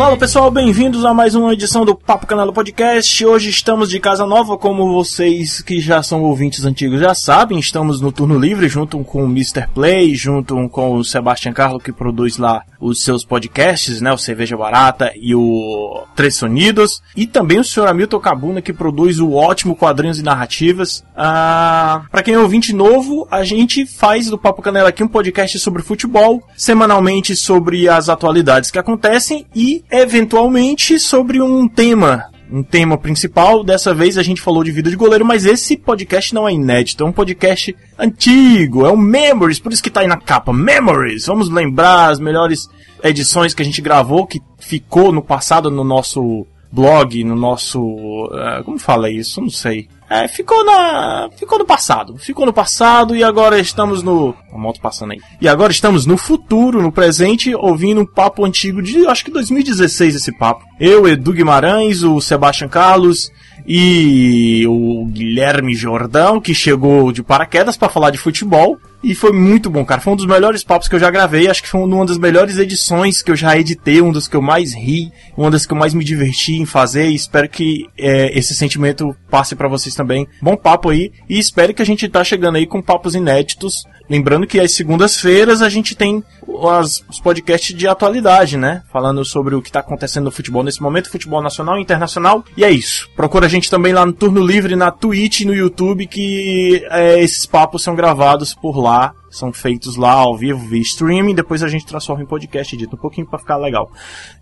Fala pessoal, bem-vindos a mais uma edição do Papo Canela Podcast. Hoje estamos de casa nova, como vocês que já são ouvintes antigos já sabem. Estamos no turno livre junto com o Mr. Play, junto com o Sebastian Carlos que produz lá os seus podcasts, né? O Cerveja Barata e o Três Sonidos. E também o Sr. Hamilton Cabuna que produz o ótimo Quadrinhos e Narrativas. Ah, para quem é ouvinte novo, a gente faz do Papo Canela aqui um podcast sobre futebol, semanalmente sobre as atualidades que acontecem e eventualmente sobre um tema um tema principal. Dessa vez a gente falou de vida de goleiro, mas esse podcast não é inédito, é um podcast antigo, é um Memories, por isso que tá aí na capa. Memories! Vamos lembrar as melhores edições que a gente gravou, que ficou no passado no nosso blog, no nosso. Uh, como fala isso? Não sei. É, ficou na. Ficou no passado. Ficou no passado e agora estamos no. A moto passando aí. E agora estamos no futuro, no presente, ouvindo um papo antigo de acho que 2016 esse papo. Eu, Edu Guimarães, o Sebastian Carlos e o Guilherme Jordão, que chegou de paraquedas para falar de futebol. E foi muito bom, cara. Foi um dos melhores papos que eu já gravei. Acho que foi uma das melhores edições que eu já editei, um dos que eu mais ri, uma das que eu mais me diverti em fazer. E espero que é, esse sentimento passe para vocês também. Bom papo aí. E espero que a gente tá chegando aí com papos inéditos. Lembrando que às segundas-feiras a gente tem as, os podcasts de atualidade, né? Falando sobre o que está acontecendo no futebol nesse momento, futebol nacional e internacional. E é isso. Procura a gente também lá no Turno Livre, na Twitch no YouTube, que é, esses papos são gravados por lá. São feitos lá ao vivo via streaming, depois a gente transforma em podcast, edita um pouquinho para ficar legal.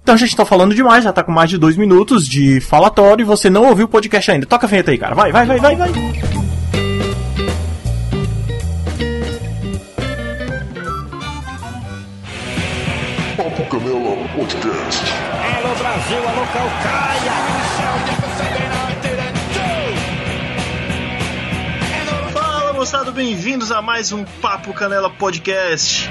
Então a gente tá falando demais, já tá com mais de dois minutos de falatório e você não ouviu o podcast ainda. Toca a vinheta aí, cara. Vai, vai, vai, vai, vai. Papo Canela Podcast. Alô Brasil, alô Calcaia. Moçada, bem-vindos a mais um Papo Canela Podcast.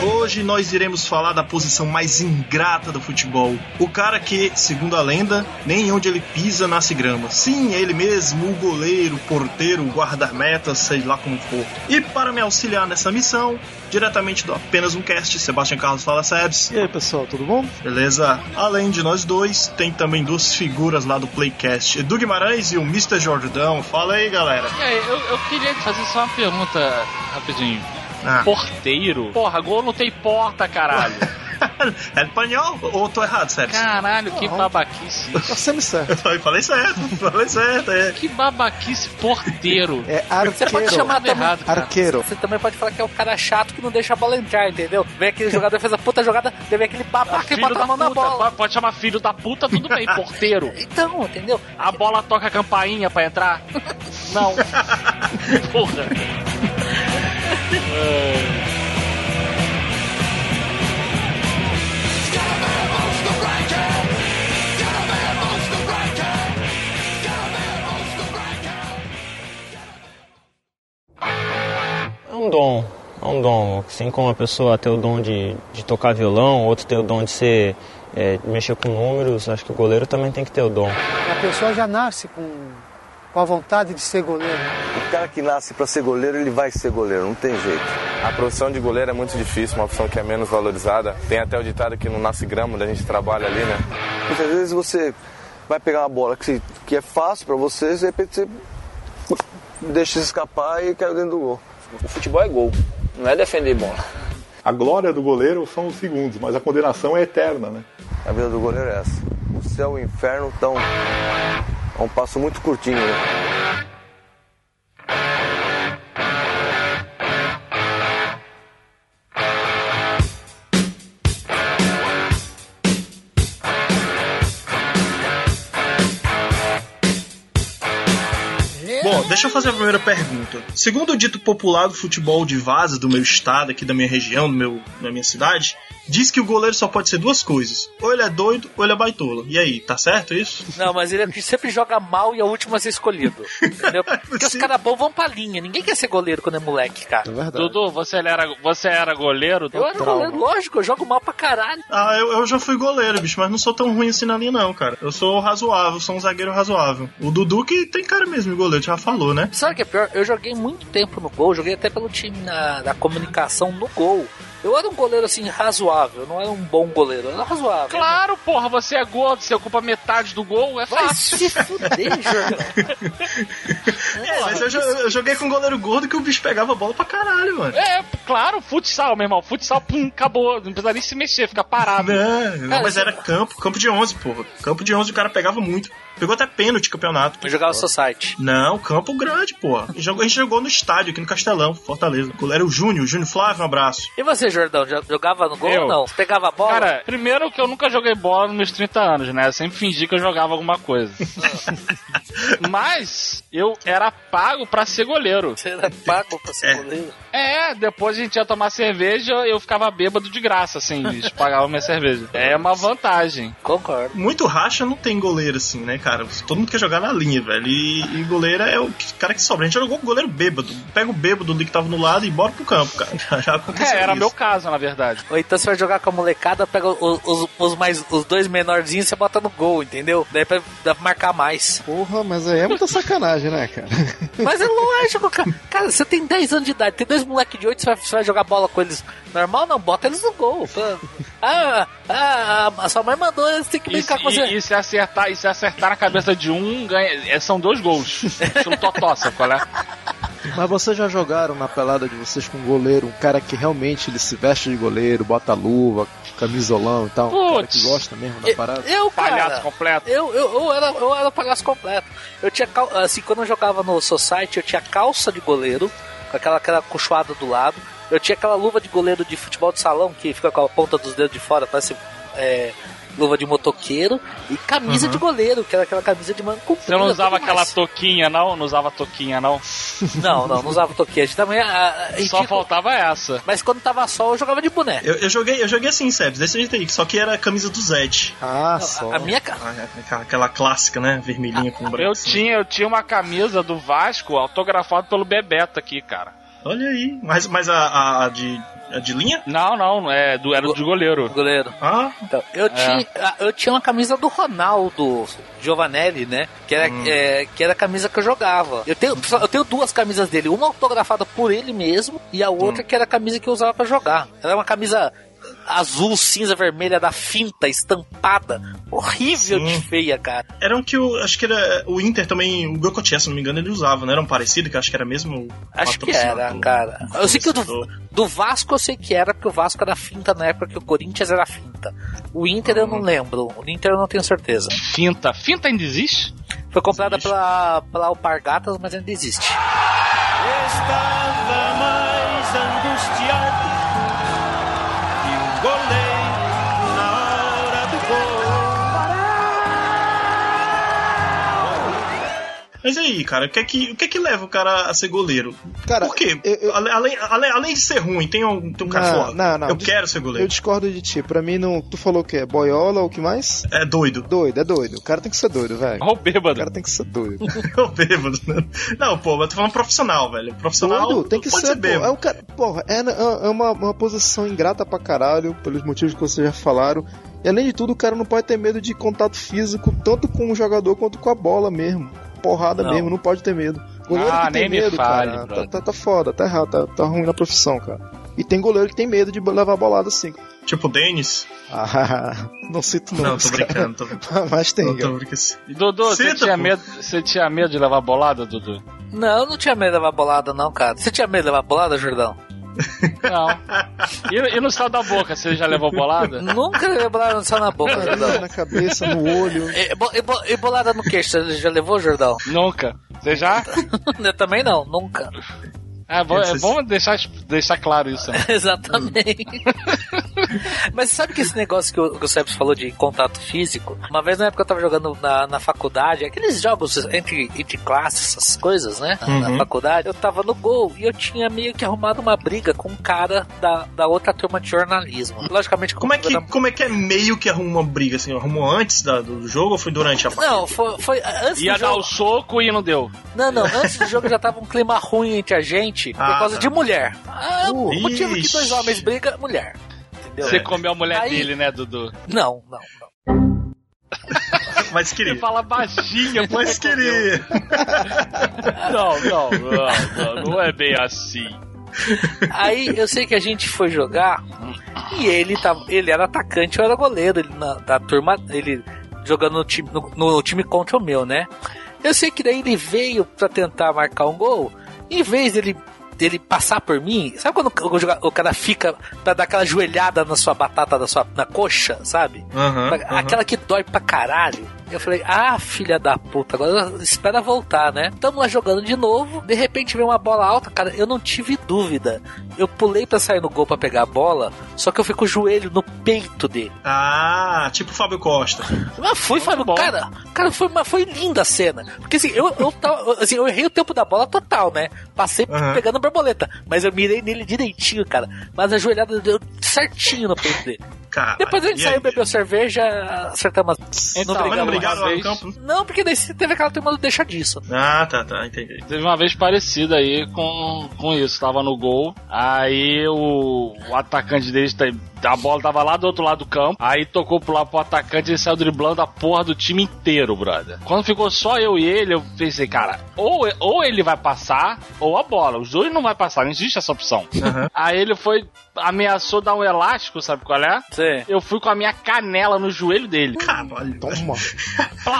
Hoje nós iremos falar da posição mais ingrata do futebol. O cara que, segundo a lenda, nem onde ele pisa nasce grama. Sim, ele mesmo, o goleiro, o porteiro, o guarda-meta, sei lá como for. E para me auxiliar nessa missão, diretamente do Apenas Um Cast, Sebastião Carlos Fala Sebs. E aí pessoal, tudo bom? Beleza? Além de nós dois, tem também duas figuras lá do Playcast, Edu Guimarães e o Mr. Jordão. Fala aí, galera. E aí, eu, eu queria fazer só uma pergunta rapidinho. Ah. Porteiro? Porra, gol não tem porta, caralho. é espanhol ou tô errado, Sebs? Caralho, que Não. babaquice. Tá sempre certo. Eu falei certo, falei certo, é. Que babaquice porteiro. É Você pode arqueiro. chamar também. errado, cara. Arqueiro. Você também pode falar que é o cara chato que não deixa a bola entrar, entendeu? Vem aquele jogador fez a puta jogada, vem aquele babaca e Filho bota da a mão na bola. pode- pode chamar filho da puta, tudo bem, porteiro. Então, entendeu? A bola toca a campainha pra entrar? Não. Porra. É um dom, é um dom. Assim como a pessoa tem o dom de, de tocar violão, outro tem o dom de ser é, de mexer com números, acho que o goleiro também tem que ter o dom. A pessoa já nasce com, com a vontade de ser goleiro. O cara que nasce para ser goleiro, ele vai ser goleiro, não tem jeito. A profissão de goleiro é muito difícil, uma profissão que é menos valorizada. Tem até o ditado que não nasce grama, a gente trabalha ali, né? Muitas vezes você vai pegar uma bola que, que é fácil para você, de repente você deixa escapar e cai dentro do gol. O futebol é gol, não é defender bola. A glória do goleiro são os segundos, mas a condenação é eterna, né? A vida do goleiro é essa. O céu e o inferno estão a um passo muito curtinho, né? Deixa eu fazer a primeira pergunta. Segundo o dito popular do futebol de vaza do meu estado, aqui da minha região, do meu, da minha cidade, diz que o goleiro só pode ser duas coisas. Ou ele é doido, ou ele é baitola. E aí, tá certo isso? Não, mas ele é sempre joga mal e é o último a ser escolhido. Entendeu? Porque os caras bons vão pra linha. Ninguém quer ser goleiro quando é moleque, cara. É verdade. Dudu, você era, você era goleiro? Eu era goleiro, lógico, eu jogo mal pra caralho. Ah, eu, eu já fui goleiro, bicho, mas não sou tão ruim assim na linha, não, cara. Eu sou razoável, sou um zagueiro razoável. O Dudu que tem cara mesmo de goleiro, já falou, né? Sabe o que é pior? Eu joguei muito tempo no gol, joguei até pelo time na, da comunicação no gol. Eu era um goleiro assim razoável, não era um bom goleiro, era razoável. Claro, porra, você é gordo, você ocupa metade do gol, é Vai fácil. se fuder, Jordão. É, mas eu, eu joguei com um goleiro gordo que o bicho pegava a bola pra caralho, mano. É, claro, futsal, meu irmão. Futsal, pum, acabou. Não precisa nem se mexer, fica parado. Não, não, Cara, mas era campo, campo de 11, porra. Campo de 11 o cara pegava muito. Pegou até pênalti campeonato. Eu jogava Society. Não, campo grande, porra. Jogou- A gente jogou no estádio aqui no Castelão, Fortaleza. O goleiro era o Júnior, o Júnior Flávio, um abraço. E você, Jordão, já jogava no gol Eu? ou não? Você pegava a bola? Cara, primeiro que eu nunca joguei bola nos meus 30 anos, né? Eu sempre fingi que eu jogava alguma coisa. Mas eu era pago pra ser goleiro. Você era pago pra ser É. goleiro? É, depois a gente ia tomar cerveja, eu ficava bêbado de graça, assim, eles pagavam minha cerveja. É uma vantagem. Concordo. Muito racha não tem goleiro assim, né, cara? Todo mundo quer jogar na linha, velho. E, e goleiro é o cara que sobra. A gente jogou com goleiro bêbado. Pega o bêbado ali que tava no lado e bora pro campo, cara. Já, já aconteceu É, era isso. meu caso, na verdade. Ou então você vai jogar com a molecada, pega os, os, os mais, os dois menorzinhos e você bota no gol, entendeu? Daí pra, dá pra marcar mais. Porra, mas aí é muita sacanagem, né, cara? Mas é lógico, cara. Cara, você tem 10 anos de idade, tem dois moleques de 8, você vai, você vai jogar bola com eles normal? Não, bota eles no gol. Ah, ah, a sua mãe mandou, eles têm que E, brincar com se- você. e, e se acertar, e se acertar na cabeça de um, ganha, é, são dois gols. Estilo Totó, sabe qual é? Mas vocês já jogaram na pelada de vocês com um goleiro, um cara que realmente ele se veste de goleiro, bota luva, camisolão e tal, um cara que gosta mesmo da parada? Eu, Palhaço cara, completo. eu, eu, eu, era, eu era palhaço completo. Eu tinha, assim, quando eu jogava no Society, eu tinha calça de goleiro, com aquela, aquela cochoada do lado. Eu tinha aquela luva de goleiro de futebol de salão, que fica com a ponta dos dedos de fora, parece é, luva de motoqueiro. E camisa de goleiro, que era aquela camisa de manga comprida. Você não usava aquela mais. toquinha, não? Não usava toquinha, não? Não, não, não usava toquinha. A gente também... A, a, Só ridículo. faltava essa. Mas quando tava sol, eu jogava de boné. Eu, eu joguei, eu joguei assim, Sebs, desse jeito aí, só que era a camisa do Zed. Ah, Não, só. a, a minha ca- Aquela, aquela clássica, né? Vermelhinha com branco. Eu tinha, eu tinha uma camisa do Vasco autografada pelo Bebeto aqui, cara. Olha aí. Mas, mas a, a- a de, a de linha? Não, não, é do, era de goleiro. goleiro. Ah, Então, eu, tinha, eu tinha uma camisa do Ronaldo Giovanelli, né? Que era, é, que era a camisa que eu jogava. Eu tenho, eu tenho duas camisas dele, uma autografada por ele mesmo e a outra que era a camisa que eu usava pra jogar. Era uma camisa azul, cinza, vermelha da finta, estampada. Horrível Sim. de feia, cara. era um que o. Acho que era. O Inter também, o Gocotier, se não me engano, ele usava, não era um parecido, que eu acho que era mesmo. Acho que era, cara. Eu sei que o do, do Vasco eu sei que era, porque o Vasco era finta na época que o Corinthians era finta. O Inter eu não lembro. O Inter eu não tenho certeza. Finta. Finta ainda existe? Foi comprada Existe. pela, pela Alpargatas, mas ainda existe. Estava mais angustiado Mas e aí, cara, o que é que, o que, é que leva o cara a ser goleiro? Cara, Por quê? eu- eu- Além, além, além de ser ruim, tem um, tem um cara Não, não, não. Eu Dis- quero ser Eu goleiro. discordo de ti. Pra mim, não. Tu falou o quê? Boiola ou o que mais? É doido. Doido, é doido. O cara tem que ser doido, velho. Ó o O bêbado. cara tem que ser doido. Eu bêbado. né? Não, pô, mas tô falando profissional, velho. Profissional Doido, tem que pode ser, ser pô. É bêbado. um cara, porra, é, é uma, uma posição ingrata pra caralho, pelos motivos que vocês já falaram. E além de tudo, o cara não pode ter medo de contato físico, tanto com o jogador quanto com a bola mesmo. Porrada Não. mesmo, não pode ter medo. Goleiro Ah, que tem medo, fale, cara, tá, tá, tá foda, tá errado, tá, tá ruim na profissão, cara. E tem goleiro que tem medo de levar bolada assim. Tipo o Denis. Ah, não cito Não, nomes, tô brincando. Tô, Mas tem, tô, tô brincando. Dudu, você tinha, pô. medo, você tinha medo de levar bolada, Dudu? Não, eu não tinha medo de levar bolada, não, cara. Você tinha medo de levar bolada, Jordão? Não. E, e no céu da boca, você já levou bolada? Nunca levei bolada só na boca, Jordão. Na cabeça, no olho. E, bo- e bo- e bolada no queixo, você já levou, Jordão? Nunca. Você já? Eu também não, nunca. É, bom, é bom deixar, deixar claro isso. né? Exatamente. Mas sabe que esse negócio que o, que o Sebs falou de contato físico? Uma vez na época eu tava jogando na, na faculdade, aqueles jogos entre, entre classes, essas coisas, né? Na, na faculdade, eu tava no gol e eu tinha meio que arrumado uma briga com um cara da, da outra turma de jornalismo. Logicamente, Como é, que, eu- como é que é meio que arruma uma briga, assim? Arrumou antes da- do jogo ou foi durante a partida? Não, foi, foi antes Ia do dar jogo. o soco e não deu. Não, não, antes do jogo já tava um clima ruim entre a gente por Ah, causa tá. de mulher. Ah, o Uh, motivo que dois homens brigam, mulher. Entendeu? Você comeu a mulher Aí- dele, né, Dudu? Não, não, não. Mas Você queria. fala baixinho, Mas você queria. Não, não, não, não, não é bem assim. Aí eu sei que a gente foi jogar e ele tava, ele era atacante, eu era goleiro, ele na, da turma, ele jogando no time, no, no time contra o meu, né? Eu sei que daí ele veio pra tentar marcar um gol, em vez dele dele passar por mim, sabe quando o, cara fica pra dar aquela joelhada na sua batata, na sua na coxa, sabe? Aham. Aquela que dói pra caralho. Eu falei, ah, filha da puta, agora espera voltar, né? Tamo lá jogando de novo, de repente vem uma bola alta, cara, eu não tive dúvida. Eu pulei pra sair no gol pra pegar a bola, só que eu fui com o joelho no peito dele. Ah, tipo o Fábio Costa. Mas foi, Fábio, cara, cara, foi, mas foi linda a cena. Porque assim, eu, eu, assim, eu errei o tempo da bola total, né? Passei Aham. pegando borboleta, mas eu mirei nele direitinho, cara. Mas a joelhada deu certinho no peito dele. Cara, Depois a gente saiu, aí? bebeu cerveja, acertamos. Então, não mas não brigamos vez. campo? Não, porque daí você teve aquela turma do deixa disso. Ah, tá, tá, entendi. Teve uma vez parecida aí com, com isso. Tava no gol, aí o, o atacante deles, tá- a bola tava lá do outro lado do campo, aí tocou pro lado pro atacante e ele saiu driblando a porra do time inteiro, brother. Quando ficou só eu e ele, eu pensei, cara, ou, ou ele vai passar, ou a bola. Os dois não vai passar, não existe essa opção. Aí ele foi, ameaçou dar um elástico, sabe qual é? Sim. Eu fui com a minha canela no joelho dele. Caralho. Toma.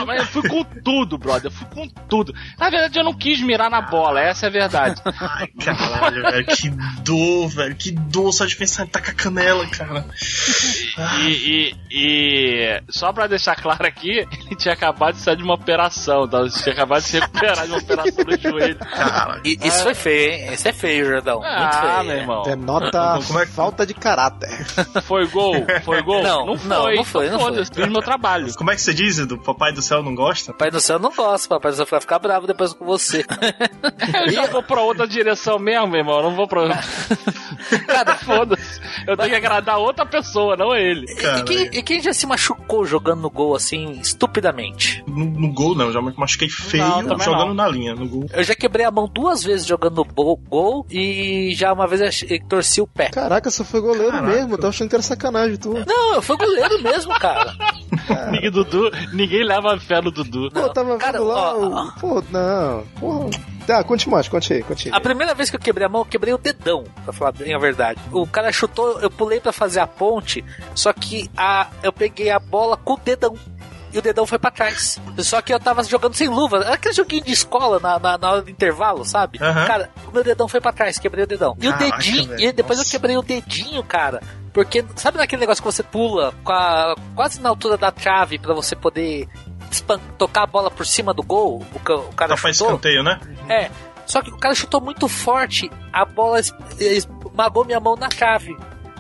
Mas eu fui com tudo, brother. Eu fui com tudo. Na verdade, eu não quis mirar na bola, essa é a verdade. Ai, caralho, velho. Que dor, velho. Que dor só de pensar em tacar canela, cara. E, e- e só pra deixar claro aqui, ele tinha acabado de sair de uma operação, tá? Ele tinha acabado de se recuperar de uma operação no joelho. E- isso foi feio, hein? Isso é feio, Jordão. Muito Ah, feio. meu irmão. Denota Como é que- falta de caráter. Foi gol? Foi gol? Não, não não, foi. não foi, então não foi. Fiz meu trabalho. Como é que você diz, Edu? Papai do céu não gosta? Papai do céu não gosta, papai do céu vai ficar bravo depois com você. Eu já vou pra outra direção mesmo, meu irmão. Eu não vou pra. Cara, foda-se. Eu tenho que agradar outra pessoa, não ele. E quem, e quem já se machucou jogando no gol assim, estupidamente? No, no gol não, já me machuquei feio Não, jogando não. na linha. No gol. Eu já quebrei a mão duas vezes jogando no bo- gol e já uma vez torci o pé. Caraca, você foi goleiro Caraca. mesmo. Eu tava achando que era sacanagem tu. Não, eu fui goleiro mesmo, cara. Ninguém, Dudu, ninguém leva fé no Dudu. Pô, eu tava Cara, vendo lá. ó, o- Pô, não. Porra. Tá, conte mais, conte aí, conte aí. A primeira vez que eu quebrei a mão, eu quebrei o dedão, pra falar bem a verdade. O cara chutou, eu pulei pra fazer a ponte, só que a, eu peguei a bola com o dedão. E o dedão foi pra trás. Só que eu tava jogando sem luva. Era aquele joguinho de escola na, na, na hora do intervalo, sabe? Aham. Cara, o meu dedão foi pra trás, quebrei o dedão. E Caraca, o dedinho, e depois nossa. eu quebrei o dedinho, cara. Porque, sabe naquele negócio que você pula com a- quase na altura da trave pra você poder tocar a bola por cima do gol? O, o cara Tá faz chutou? escanteio, né? É, só que o cara chutou muito forte, a bola es- esmagou minha mão na chave.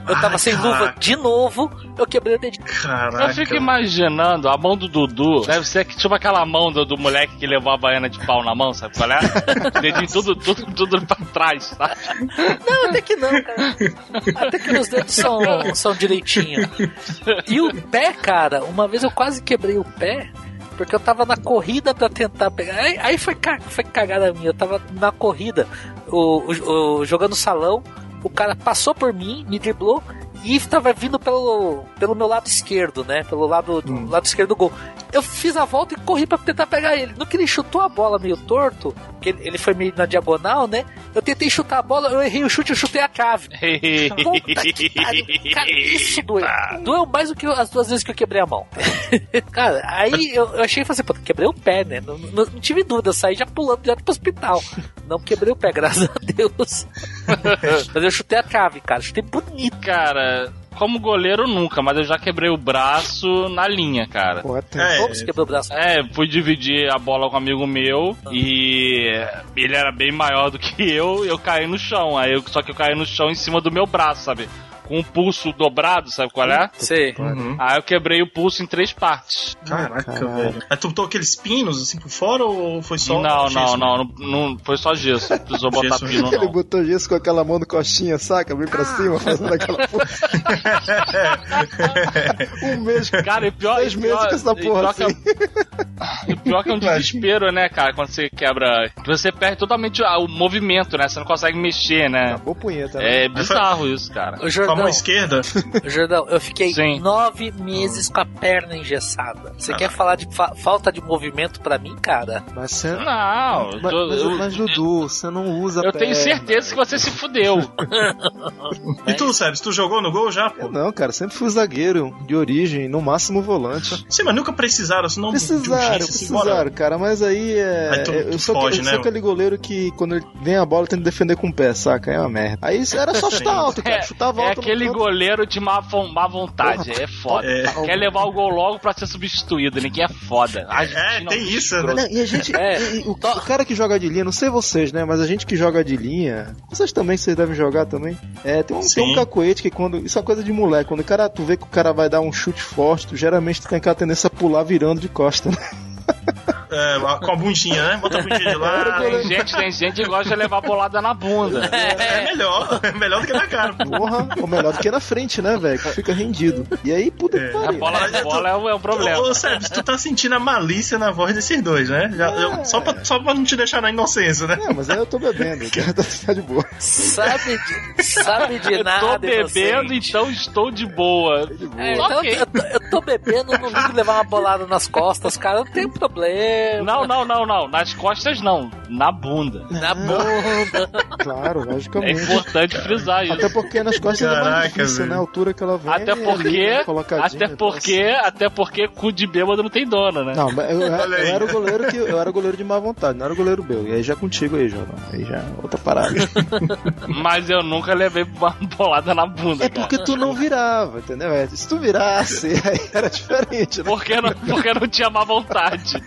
Eu tava Ai, sem caraca. luva de novo, eu quebrei o dedinho. Caraca. Eu fico imaginando, a mão do Dudu deve ser que, tipo aquela mão do, do moleque que levou a baiana de pau na mão, sabe qual é? Dedinho tudo, tudo, tudo pra trás, sabe? Não, até que não, cara. Até que meus dedos são, são direitinho. E o pé, cara, uma vez eu quase quebrei o pé. Porque eu tava na corrida pra tentar pegar. Aí, aí foi, foi cagada minha. Eu tava na corrida, o, o- o- jogando salão. O cara passou por mim, me driblou e tava vindo pelo, pelo meu lado esquerdo, né? Pelo lado, do lado esquerdo do gol. Eu fiz a volta e corri pra tentar pegar ele. No que ele chutou a bola meio torto, que ele, ele foi meio na diagonal, né? Eu tentei chutar a bola, eu errei o chute, eu chutei a trave. Puta que pariu. Cara, isso doeu. Doeu mais do que as duas vezes que eu quebrei a mão. Cara, aí eu, eu achei e falei assim, pô, quebrei o pé, né? Não, não- não tive dúvida, eu saí já pulando direto pro hospital. Não quebrei o pé, graças a Deus. Mas eu chutei a trave, cara. Chutei bonito. Cara, como goleiro nunca, mas eu já quebrei o braço na linha, cara. Pô, até- É, Como você quebrou o braço? É, fui dividir a bola com um amigo meu e ele era bem maior do que eu, eu caí no chão. Aí eu, só que eu caí no chão em cima do meu braço, sabe? Com o pulso dobrado, sabe qual é? Sei. Uhum. Aí eu quebrei o pulso em três partes. Caraca, Caralho. velho. Mas tu botou aqueles pinos assim por fora ou foi só. não, gesso não, mesmo? não, não, foi só gesso. Não precisou botar Gesso. pino, Ele não. botou gesso com aquela mão no costinha, saca? Vem pra cima, fazendo aquela porra. um mês. Cara, e pior, Seis e meses pior, com essa porra que assim. O pior que é um desespero, né, cara? Quando você quebra. Você perde totalmente ah, o movimento, né? Você não consegue mexer, né? Acabou punheta, né? É bizarro isso, cara. Ô, a mão Jordão, esquerda? Jordão, eu fiquei Sim. nove meses com a perna engessada. Você Ah. quer falar de fa- falta de movimento pra mim, cara? Mas você. Não, eu Mas, tô- mas, eu- mas, Dudu, você não usa eu tenho certeza que você se fudeu. E tu, Sérgio, tu jogou no gol já, pô? Eu não, cara, sempre fui zagueiro de origem, no máximo volante. Sim, mas nunca precisaram, senão Precisaram, urgência, precisaram, cara, mas aí é. Aí tu- eu tu sou, foge, eu né, sou aquele goleiro que quando ele vem a bola tem que defender com o pé, saca? É uma merda. Aí era só chutar alto, cara. É, Chutava é alto. Aquele goleiro de má, má vontade, é foda. É. Quer levar o gol logo pra ser substituído, ninguém é foda. É, tem isso, né? Não, e a gente. É. o, o cara que joga de linha, não sei vocês, né? Mas a gente que joga de linha. Vocês também, vocês devem jogar também. É, tem um, tem um cacoete que quando. Isso é coisa de moleque. Quando o cara, tu vê que o cara vai dar um chute forte, tu geralmente tu tem aquela tendência a pular virando de costa, né? É, com a bundinha, né? Bota a bundinha de lá. Tem gente, tem gente que gosta de levar bolada na bunda. É melhor, é melhor do que na cara. Porra, ou melhor do que na frente, né, velho? Que fica rendido. E aí, puta que A pariu. bola, a bola é, um- é um problema. Ô, Sérgio, tu tá sentindo a malícia na voz desses dois, né? Já- eu- só, pra, só pra não te deixar na inocência, né? É, mas aí eu tô bebendo, tá, tá de boa. Sabe de, sabe de Eu nada, tô bebendo, inocente. então estou de boa. É, então, Ok. eu, tô, eu tô bebendo, não ligo levar uma bolada nas costas, cara, não tem problema. Não, não, não, não. Nas costas não. Na bunda. Na bunda. Claro, É logicamente. importante frisar isso. Até porque nas costas é mais Caraca, difícil, velho. né? A altura que ela vem. Até ali, porque, colocadinha, até então, porque, até porque cu de bêbado não tem dono, né? Não, mas eu, eu, era o goleiro que eu era o goleiro de má vontade, não era o goleiro meu. E aí já contigo aí, João. Aí já é outra parada. Mas eu nunca levei uma bolada na bunda, É cara. porque tu não virava, entendeu? É, Se tu virasse, aí era diferente, né? Porque não, porque não tinha má vontade.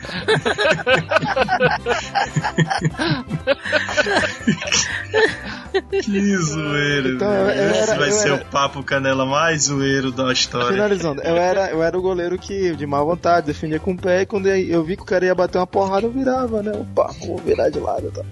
Que zoeiro. Então, Esse era- vai ser era- o papo canela mais zoeiro da história. Finalizando, eu era, eu era o goleiro que de má vontade, defendia com o pé, e quando eu vi que o cara ia bater uma porrada, eu virava, né? Opa, vou virar de lado, tá?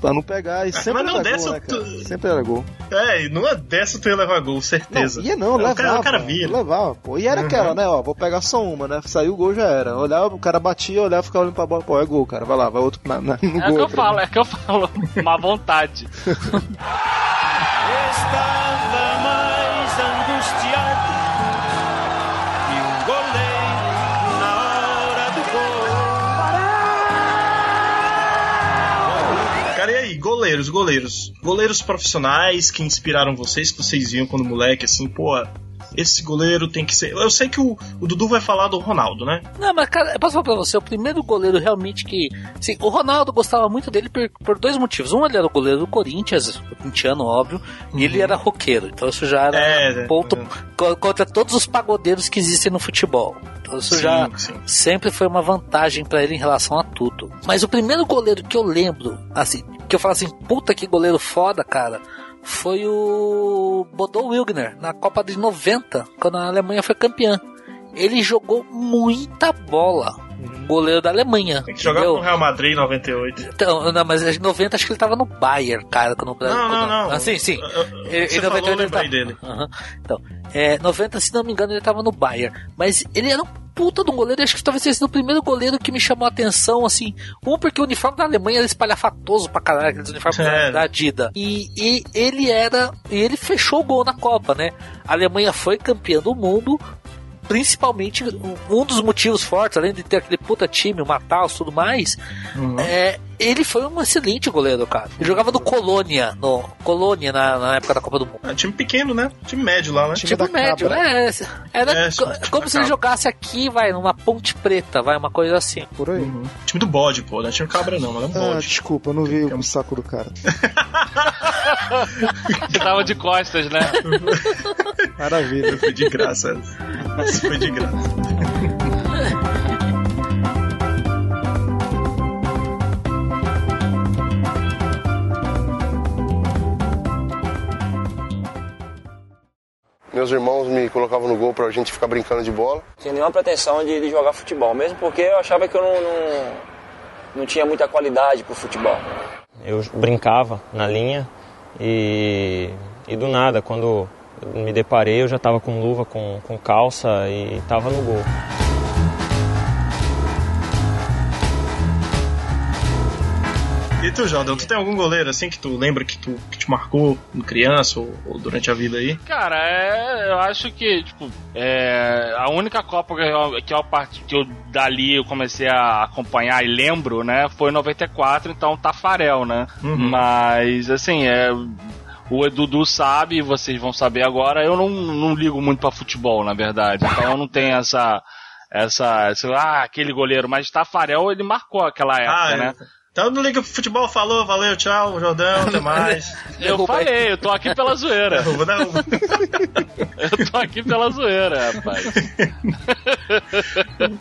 Pra não pegar, e sempre mas não era dessa gol, né, cara? tu- Sempre era gol. É, e numa dessa tu ia levar gol, certeza. Não, ia não, O levava. cara- O cara via. Levava, pô. E era Uhum. aquela, né, ó, vou pegar só uma, né? Saiu o gol, já era. Olhava, o cara batia, olhava, ficava olhando pra bola, pô, é gol, cara, vai lá, vai outro na, na- no É o que gol. eu falo, é o que eu falo. Má vontade. Estava goleiros, goleiros. Goleiros profissionais que inspiraram vocês, que vocês viam quando moleque, assim, pô, esse goleiro tem que ser. Eu sei que o, o Dudu vai falar do Ronaldo, né? Não, mas cara, eu posso falar pra você, o primeiro goleiro realmente que. Sim, o Ronaldo gostava muito dele por, por dois motivos. Um, ele era o goleiro do Corinthians, corintiano, óbvio, e ele era roqueiro. Então isso já era É, um ponto co- contra todos os pagodeiros que existem no futebol. Então isso Sim, já sim. sempre foi uma vantagem pra ele em relação a tudo. Mas o primeiro goleiro que eu lembro, assim, que eu falo assim, puta que goleiro foda, cara. Foi o Bodo Wilgner na Copa de 90, quando a Alemanha foi campeã. Ele jogou muita bola. Goleiro da Alemanha. Tem que jogar entendeu? pro Real Madrid em 98. Então, não, mas em 90 acho que ele tava no Bayern, cara. Quando, Não, não, quando- não. Ah, sim, sim. Ele- Você em falou, eu 98 ele lembrei tava- dele. Aham. Então, é, 90, se não me engano, ele tava no Bayern. Mas ele era um puta de um goleiro. Acho que talvez tenha sido o primeiro goleiro que me chamou a atenção, assim. Um, porque o uniforme da Alemanha era espalhafatoso pra caralho, aqueles uniformes da, É. da Adidas. E, e ele era. E ele fechou o gol na Copa, né? A Alemanha foi campeã do mundo. Principalmente um dos motivos fortes, além de ter aquele puta time, o Mataus e tudo mais, Uhum. é, ele foi um excelente goleiro, cara. Ele jogava no Colônia, no Colônia na, na época da Copa do Mundo. É, time pequeno, né? Time médio lá, né? Tipo médio, é. Era É, co- time como se ele jogasse aqui, vai, numa ponte preta, vai, uma coisa assim. Por aí. Time do bode, pô. Não é time cabra, não, mas é um Ah, bode. desculpa, eu não vi o saco do cara. Você tava de costas, né? Maravilha. Foi de graça. Foi de graça. Meus irmãos me colocavam no gol pra gente ficar brincando de bola. Tinha nenhuma pretensão de, de jogar futebol, mesmo porque eu achava que eu não, não, não tinha muita qualidade pro futebol. Eu brincava na linha e, e do nada, quando me deparei, eu já estava com luva, com, com calça e estava no gol. Tu, Jordão, tu tem algum goleiro assim que tu lembra que, tu, que te marcou no criança ou, ou durante a vida aí? Cara, é, eu acho que, tipo, é, a única Copa que eu, que, eu, que eu dali eu comecei a acompanhar e lembro, né, foi em 94, então Tafarel, né? Uhum. Mas, assim, é. O Edudu sabe, vocês vão saber agora. Eu não, não ligo muito pra futebol, na verdade. Então eu não tenho essa. Essa. essa ah, aquele goleiro. Mas Tafarel, ele marcou aquela época, Ah, né? Então não liga pro futebol, falou, valeu, tchau, Jordão, até mais. Eu falei, eu tô aqui pela zoeira. Derruba, derruba. Eu tô aqui pela zoeira, rapaz.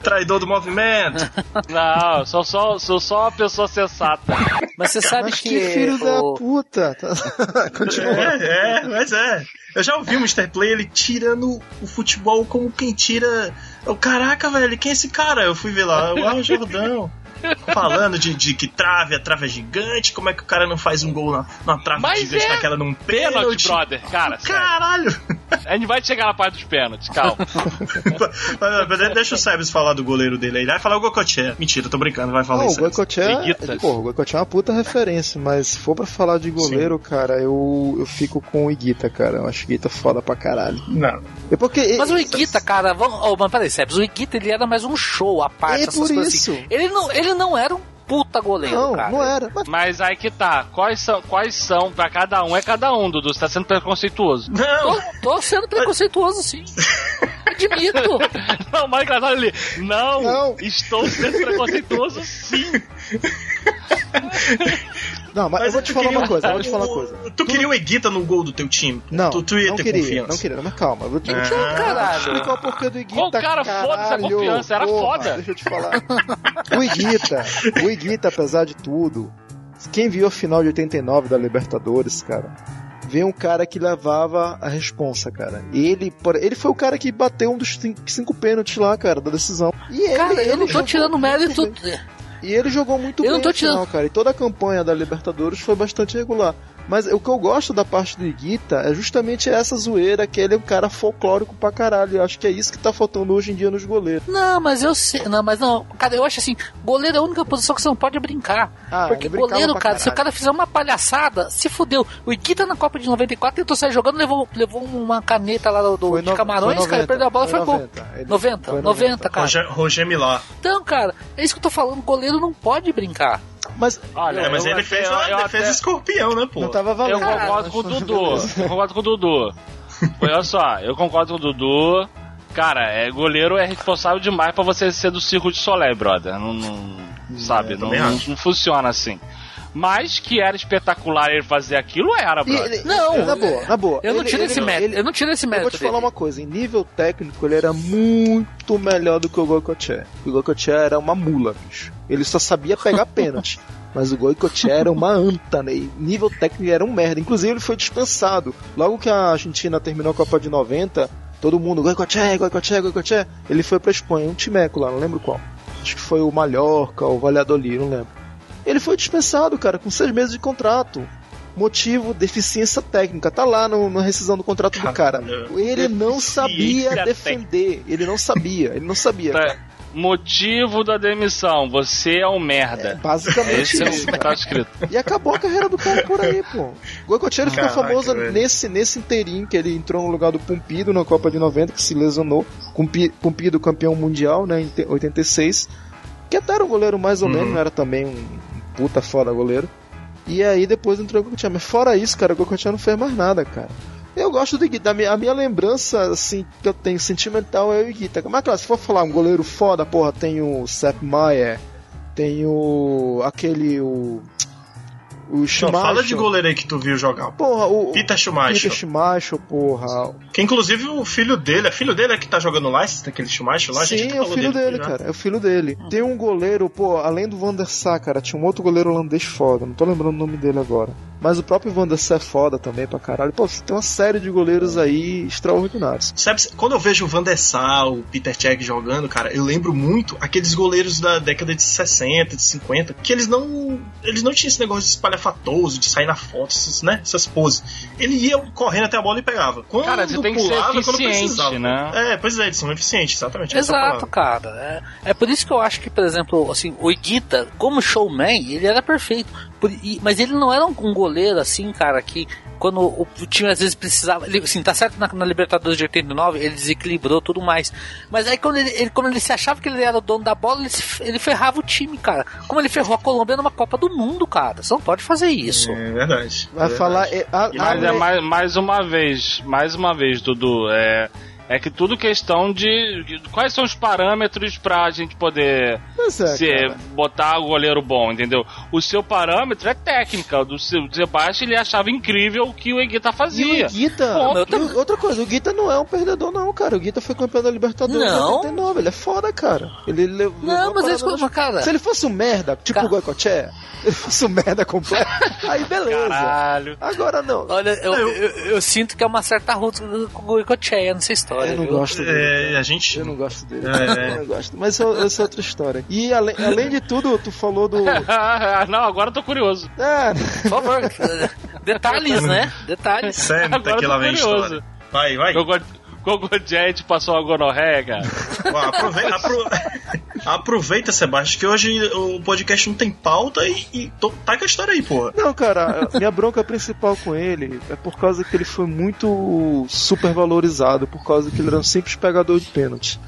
Traidor do movimento. Não, eu sou só, sou só uma pessoa sensata. Mas você sabe Mas que. que filho da o- puta. Continua. É, é, mas é. Eu já ouvi o Mr. Play ele tirando o futebol como quem tira. Eu, caraca, velho, quem é esse cara? Eu fui ver lá, ah, o Jordão. Falando de, de que trave, a trave é gigante, como é que o cara não faz um gol na, na trave Mas gigante é daquela num Pênalti, pênalti? brother. Cara, sério. Caralho! A gente vai chegar na parte dos pênaltis, calma. Mas, mas Deixa o Sebes falar do goleiro dele aí. Vai falar o Gocoché. Mentira, tô brincando, vai falar o isso. Goicoechea, pô, o Goicoechea é uma puta referência, mas se for pra falar de goleiro, cara, eu, eu fico com o Iguita, cara. Eu acho o Iguita foda pra caralho. Não. É porque Mas o Iguita, cara, vamos, oh, mas peraí, Sebs, o Iguita ele era mais um show à parte, É por coisas isso. assim. Ele não, ele não era um puta goleiro, não, cara. não era. Mas Mas aí que tá. Quais são, quais são, pra cada um é cada um, Dudu. Você tá sendo preconceituoso. Não! Tô, tô sendo preconceituoso, sim. Admito. Não, mais engraçado ali. Não, Não. estou sendo preconceituoso sim. Não, mas, eu vou te tu falar queria- uma coisa, eu vou te falar uma coisa. Tu queria o Eguita no gol do teu time? Não, tu, tu ia não ter queria, confiança. não queria, mas calma, eu vou te, Ah. eu Caralho. explicar o porquê do Iguita, Ô, cara, foda-se a caralho. confiança, era Porra, foda. Deixa eu te falar. O Iguita, o Iguita, apesar de tudo, quem viu a final de 89 da Libertadores, cara, vê um cara que levava a responsa, cara. Ele, ele foi o cara que bateu um dos cinco, pênaltis lá, cara, da decisão. E ele, Cara, eu ele não tô tirando mérito. bem. E ele jogou muito Eu bem não tô no final, cara. E toda a campanha da Libertadores foi bastante regular. Mas o que eu gosto da parte do Iguita é justamente essa zoeira, que ele é um cara folclórico pra caralho. Eu acho que é isso que tá faltando hoje em dia nos goleiros. Não, mas eu sei. Não, mas não. Cara, eu acho assim: goleiro é a única posição que você não pode brincar. Ah, Porque goleiro, cara, se o caralho. cara fizer uma palhaçada, se fudeu. O Iguita na Copa de 94 tentou sair jogando, levou, levou uma caneta lá do, do Foi de no- Camarões, foi cara, 90, perdeu a bola e foi foi gol. 90. Ele- 90, foi 90, cara. Roger, Roger Milá. Então, cara, é isso que eu tô falando: goleiro não pode brincar. Mas Olha, É, mas eu ele fez uma eu defesa até- escorpião, né, pô? não tava valendo. Eu concordo com o Dudu. Eu concordo com o Dudu. Olha só, eu concordo com o Dudu. Cara, é, goleiro é responsável demais pra você ser do circo de Solé, brother. Não, não- sabe, não, também não- acho. não funciona assim. Mas que era espetacular ele fazer aquilo, era, E brother. ele- Não, na boa, na boa. Eu não Ele- tiro ele- esse mérito. ele- eu não tiro esse Eu mérito. vou te falar dele. uma coisa, em nível técnico ele era muito melhor do que o Goicoechea. O Goicoechea era uma mula, bicho. Ele só sabia pegar pênalti. Mas o Goicoechea era uma anta, né? E nível técnico ele era um merda. Inclusive ele foi dispensado. Logo que a Argentina terminou a Copa de 90, todo mundo, Goicoechea, Goicoechea, Goicoechea. Ele foi pra Espanha, um timeco lá, não lembro qual. Acho que foi o Mallorca, o Valladolid, não lembro. Ele foi dispensado, cara, com seis meses de contrato. Motivo, deficiência técnica. Tá lá no, na rescisão do contrato do cara. Ele não sabia defender. Ele não sabia. Ele não sabia. Tá. Motivo da demissão, você é um merda. Basicamente Esse é isso, o que cara. tá escrito. E acabou a carreira do cara por aí, pô. O Goicoechea ficou famoso velho. nesse, nesse inteirinho que ele entrou no lugar do Pumpido na Copa de 90, que se lesionou. Pumpi- Pumpido campeão mundial, né, em te- 86. Que até era um goleiro mais ou Uhum. menos, não era também um puta foda goleiro. E aí depois entrou o Goicoechea. Mas fora isso, cara, o Goicoechea não fez mais nada, cara. Eu gosto do Iguita. A minha, a minha lembrança, assim, que eu tenho sentimental é o Iguita. Mas, claro, se for falar um goleiro foda, porra, tem o Sepp Maier, tem o... aquele, o... O Não, Schumacher. fala de goleiro aí que tu viu jogar. Porra, o... Peter Schumacher. Peter Schumacher, porra. Que inclusive o filho dele, é filho dele é que tá jogando Leicester, aquele Schumacher lá? Sim, é o filho dele, já. cara. É o filho dele. Tem um goleiro, pô, além do Van der Sar, cara, tinha um outro goleiro holandês foda. Não tô lembrando o nome dele agora. Mas o próprio Van der Sar é foda também pra caralho. Pô, você tem uma série de goleiros aí extraordinários. Sabe, quando eu vejo o Van der Sar, o Peter Cech jogando, cara, eu lembro muito aqueles goleiros da década de 60, de 50, que eles não eles não tinham esse negócio de espalhar espalhafatoso, de sair na foto, essas, né? Essas poses. Ele ia correndo até a bola e pegava. Quando Cara, você tem que ser pulava, quando eficiente, precisava. né? É, pois é, de ser um eficiente, exatamente. Exato, cara. É, é por isso que eu acho que, por exemplo, assim, o Iguita, como showman, ele era perfeito. Por- e- mas ele não era um, um goleiro assim, cara, que quando o, o time às vezes precisava. Ele, assim, tá certo na, na Libertadores de 89, ele desequilibrou tudo mais. Mas aí quando ele, ele- quando ele se achava que ele era o dono da bola, ele, se- ele ferrava o time, cara. Como ele ferrou a Colômbia numa Copa do Mundo, cara. Você não pode fazer isso. É verdade. Vai falar. é, a- Mas é a- mais, mais uma vez, mais uma vez, Dudu, é, é que tudo questão de, de- quais são os parâmetros pra gente poder é, se, botar o goleiro bom, entendeu? O seu parâmetro é técnica, o do seu Sebastião ele achava incrível o que o Eguita E fazia. o Guita, Ponto. e o- outra coisa, o Guita não é um perdedor, não, cara. O Guita foi campeão da Libertadores Não. em 89. Ele é foda, cara. Ele levou. Não, mas parada- mas, cara. Se ele fosse um merda, tipo Cara. o Goicoechea, se ele fosse um merda completo, aí beleza. Caralho. Agora não. Olha, eu, eu, eu sinto que é uma certa ruta com o Goicoechea nessa história. Eu não viu? gosto dele. É, a gente. Eu não gosto dele. É, é. Eu não gosto. Mas isso é outra história. E além, além de tudo, tu falou do. não, agora eu tô curioso. É, Por favor. Detalhes, né? Detalhes. Sério, Agora eu que lá vem curioso. história. Vai, vai. Gogo Jet passou a gonorreia, cara. Aproveita, apro- aproveita, Sebastião, que hoje o podcast não tem pauta e, e tô- tá com a história aí, porra. Não, cara, minha bronca principal com ele é por causa que ele foi muito super valorizado, por causa que ele era um simples pegador de pênalti.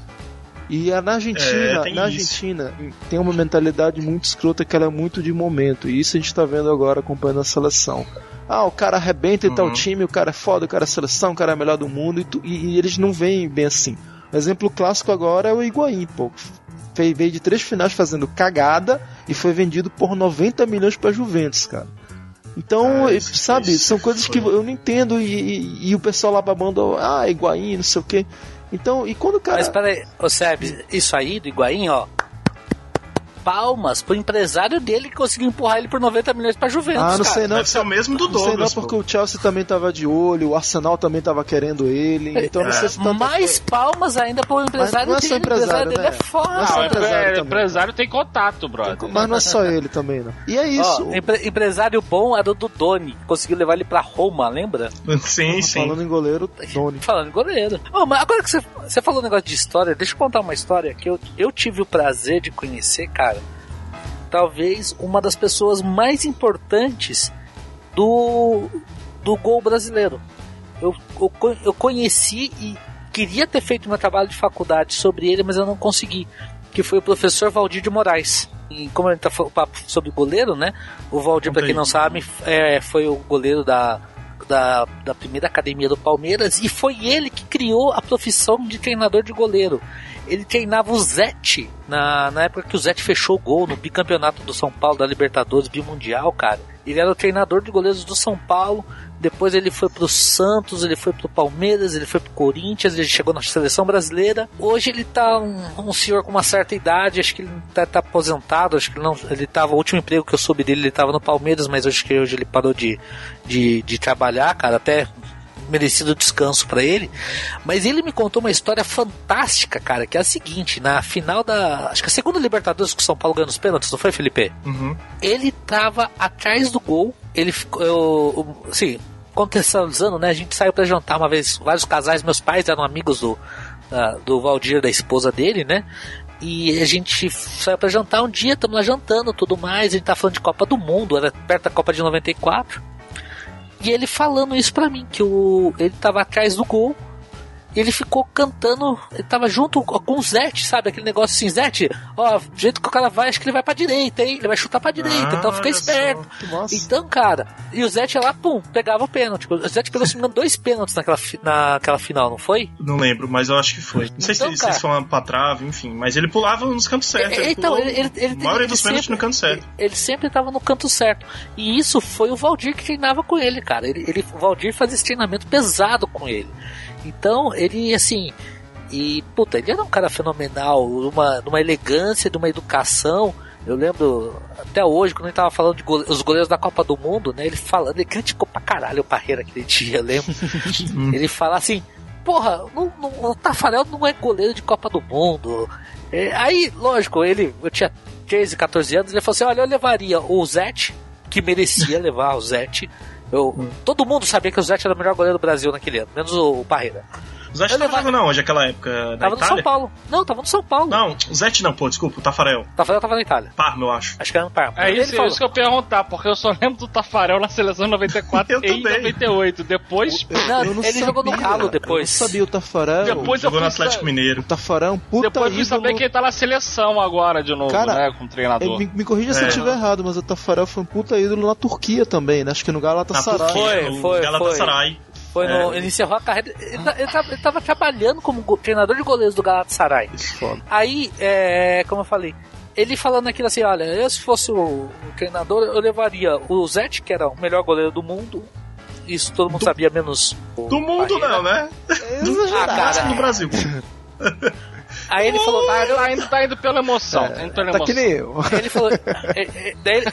E a- na Argentina, É, na isso. Argentina tem uma mentalidade muito escrota que ela é muito de momento, e isso a gente tá vendo agora acompanhando a seleção. Ah, o cara arrebenta e tal Uhum. time, o cara é foda, o cara é seleção, o cara é melhor do mundo, e, tu- e- e eles não veem bem assim. O exemplo clássico agora é o Higuaín, pô. Fe- Veio de três finais fazendo cagada e foi vendido por 90 milhões pra Juventus, cara. Então, Ah, isso- sabe, isso são coisas que foi. eu não entendo e, e- e o pessoal lá babando, ah, Higuaín, não sei o quê. Então, e quando o cara. Mas peraí, ô Seb, isso aí do Higuaín, ó. Palmas pro empresário dele que conseguiu empurrar ele por 90 milhões pra Juventus. Ah, não cara. sei não. Deve ser o mesmo do Não sei não, Douglas. porque pô. o Chelsea também tava de olho, o Arsenal também tava querendo ele, então não É. sei se tanto... Mais palmas ainda pro empresário não é dele. só o empresário empresário, dele né? é foda. Não é só Não, empresário é, empresário tem contato, brother. Mas não é só ele também, não. E é isso. Ó, empre- empresário bom era o do Doni, conseguiu levar ele pra Roma, lembra? Sim, sim. Falando em goleiro, Doni. Falando em goleiro. Ó, mas agora que você, você falou um negócio de história, deixa eu contar uma história que eu, eu tive o prazer de conhecer, cara. Talvez uma das pessoas mais importantes do, do gol brasileiro. Eu, eu, eu conheci e queria ter feito meu trabalho de faculdade sobre ele, mas eu não consegui. Que foi o professor Valdir de Moraes. E como a gente tá falando sobre goleiro, né? O Valdir, pra quem não sabe, é, foi o goleiro da, da, da primeira academia do Palmeiras e foi ele que criou a profissão de treinador de goleiro. Ele treinava o Zete na, na época que o Zete fechou o gol no bicampeonato do São Paulo da Libertadores Bimundial, cara. Ele era o treinador de goleiros do São Paulo. Depois ele foi pro Santos, ele foi pro Palmeiras, ele foi pro Corinthians, ele chegou na seleção brasileira. Hoje ele tá um, um senhor com uma certa idade, acho que ele tá, tá aposentado, acho que ele não. Ele tava, o último emprego que eu soube dele, ele tava no Palmeiras, mas acho que hoje ele parou de, de, de trabalhar, cara, até merecido descanso pra ele. Mas ele me contou uma história fantástica, cara, que é a seguinte: na final da. Acho que a segunda Libertadores que o São Paulo ganhou nos pênaltis, não foi, Felipe? Uhum. Ele tava atrás do gol, ele ficou. Eu, eu- assim, contextualizando, né? A gente saiu pra jantar uma vez, vários casais, meus pais eram amigos do, da- do Valdir, da esposa dele, né? E a gente saiu pra jantar um dia, estamos lá jantando tudo mais, a gente tá falando de Copa do Mundo, era perto da Copa de 94. E ele falando isso pra mim, que o, ele tava atrás do gol. Ele ficou cantando, ele tava junto com o Zete, sabe? Aquele negócio assim, Zete, ó, do jeito que o cara vai, acho que ele vai pra direita, hein? Ele vai chutar pra direita, então fica olha esperto. Então, cara, e o Zete lá, pum, pegava o pênalti. O Zete pegou, se não dois pênaltis naquela, naquela final, não foi? Não lembro, mas eu acho que foi. Não sei Então, se, se cara- eles falaram pra trave, enfim. Mas ele pulava nos cantos certos. É, então, ele, ele, ele, a maioria ele dos pênaltis sempre- no canto certo. Ele, ele sempre tava no canto certo. E isso foi o Valdir que treinava com ele, cara. Ele, ele, o Valdir fazia esse treinamento pesado com ele. Então, ele, assim. E, puta, ele era um cara fenomenal, uma, numa elegância, de uma educação. Eu lembro até hoje, quando ele tava falando de gole- os goleiros da Copa do Mundo, né? Ele falando, ele criticou pra caralho o Parreira aquele dia, eu lembro. ele fala assim: Porra, não, não, o Tafarel não é goleiro de Copa do Mundo. É, aí, lógico, ele, eu tinha 13, 14 anos, ele falou assim: Olha, eu levaria o Zete que merecia levar o Zete. Eu, Todo mundo sabia que o Zete era o melhor goleiro do Brasil naquele ano, menos o, o Parreira. O Zete tava jogando onde naquela época? Na Tava no Itália? São Paulo. Não, tava no São Paulo. Não, o Zete não, pô, desculpa, o Tafarel. Tafarel tava na Itália. Parma, eu acho. Acho que era no Parma. É Ele isso, é falou. isso que eu ia perguntar, porque eu só lembro do Tafarel na seleção em 94 e em 98. Depois. Não, Eu não ele jogou no sabia. Galo depois. Eu não sabia o Tafarel. Depois eu Jogou no fui Atlético Mineiro. O Tafarel é um puta Depois eu fui saber que ele tá na seleção agora de novo, Cara, né? Com treinador. É, me, me corrija se É. eu estiver errado, mas o Tafarel foi um puta ídolo na Turquia também, né? Acho que no Na Galatasaray. Turquia, Foi, no foi, Galatasaray. Foi no, É. ele encerrou a carreira. Ele, ta- ele, tava, ele tava trabalhando como go- treinador de goleiros do Galatasaray. Foda. Aí, é, como eu falei, ele falando aquilo assim: olha, eu se fosse o, treinador, eu levaria o Zete, que era o melhor goleiro do mundo. Isso todo mundo sabia, menos. Do mundo Parreira. não, né? Ah, cara. Do Brasil. Aí ele falou: Tá, tá indo, tá indo pela emoção. tá indo pela Tá emoção. que nem eu. Aí ele falou. é, é, daí,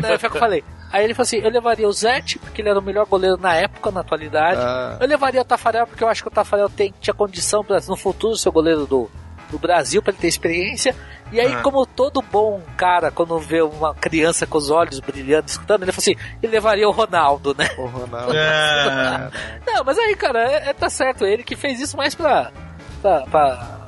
daí foi o que eu falei. Aí ele falou assim: eu levaria o Zete, porque ele era o melhor goleiro na época, na atualidade. Ah. Eu levaria o Tafarel, porque eu acho que o Tafarel tem, tinha condição para no futuro ser o goleiro do, do Brasil, para ele ter experiência. E aí, Ah. como todo bom cara, quando vê uma criança com os olhos brilhando, escutando, ele falou assim: ele levaria o Ronaldo, né? O Ronaldo. É, Não, mas aí, cara, é, é- tá certo. Ele que fez isso mais pra. pra, pra-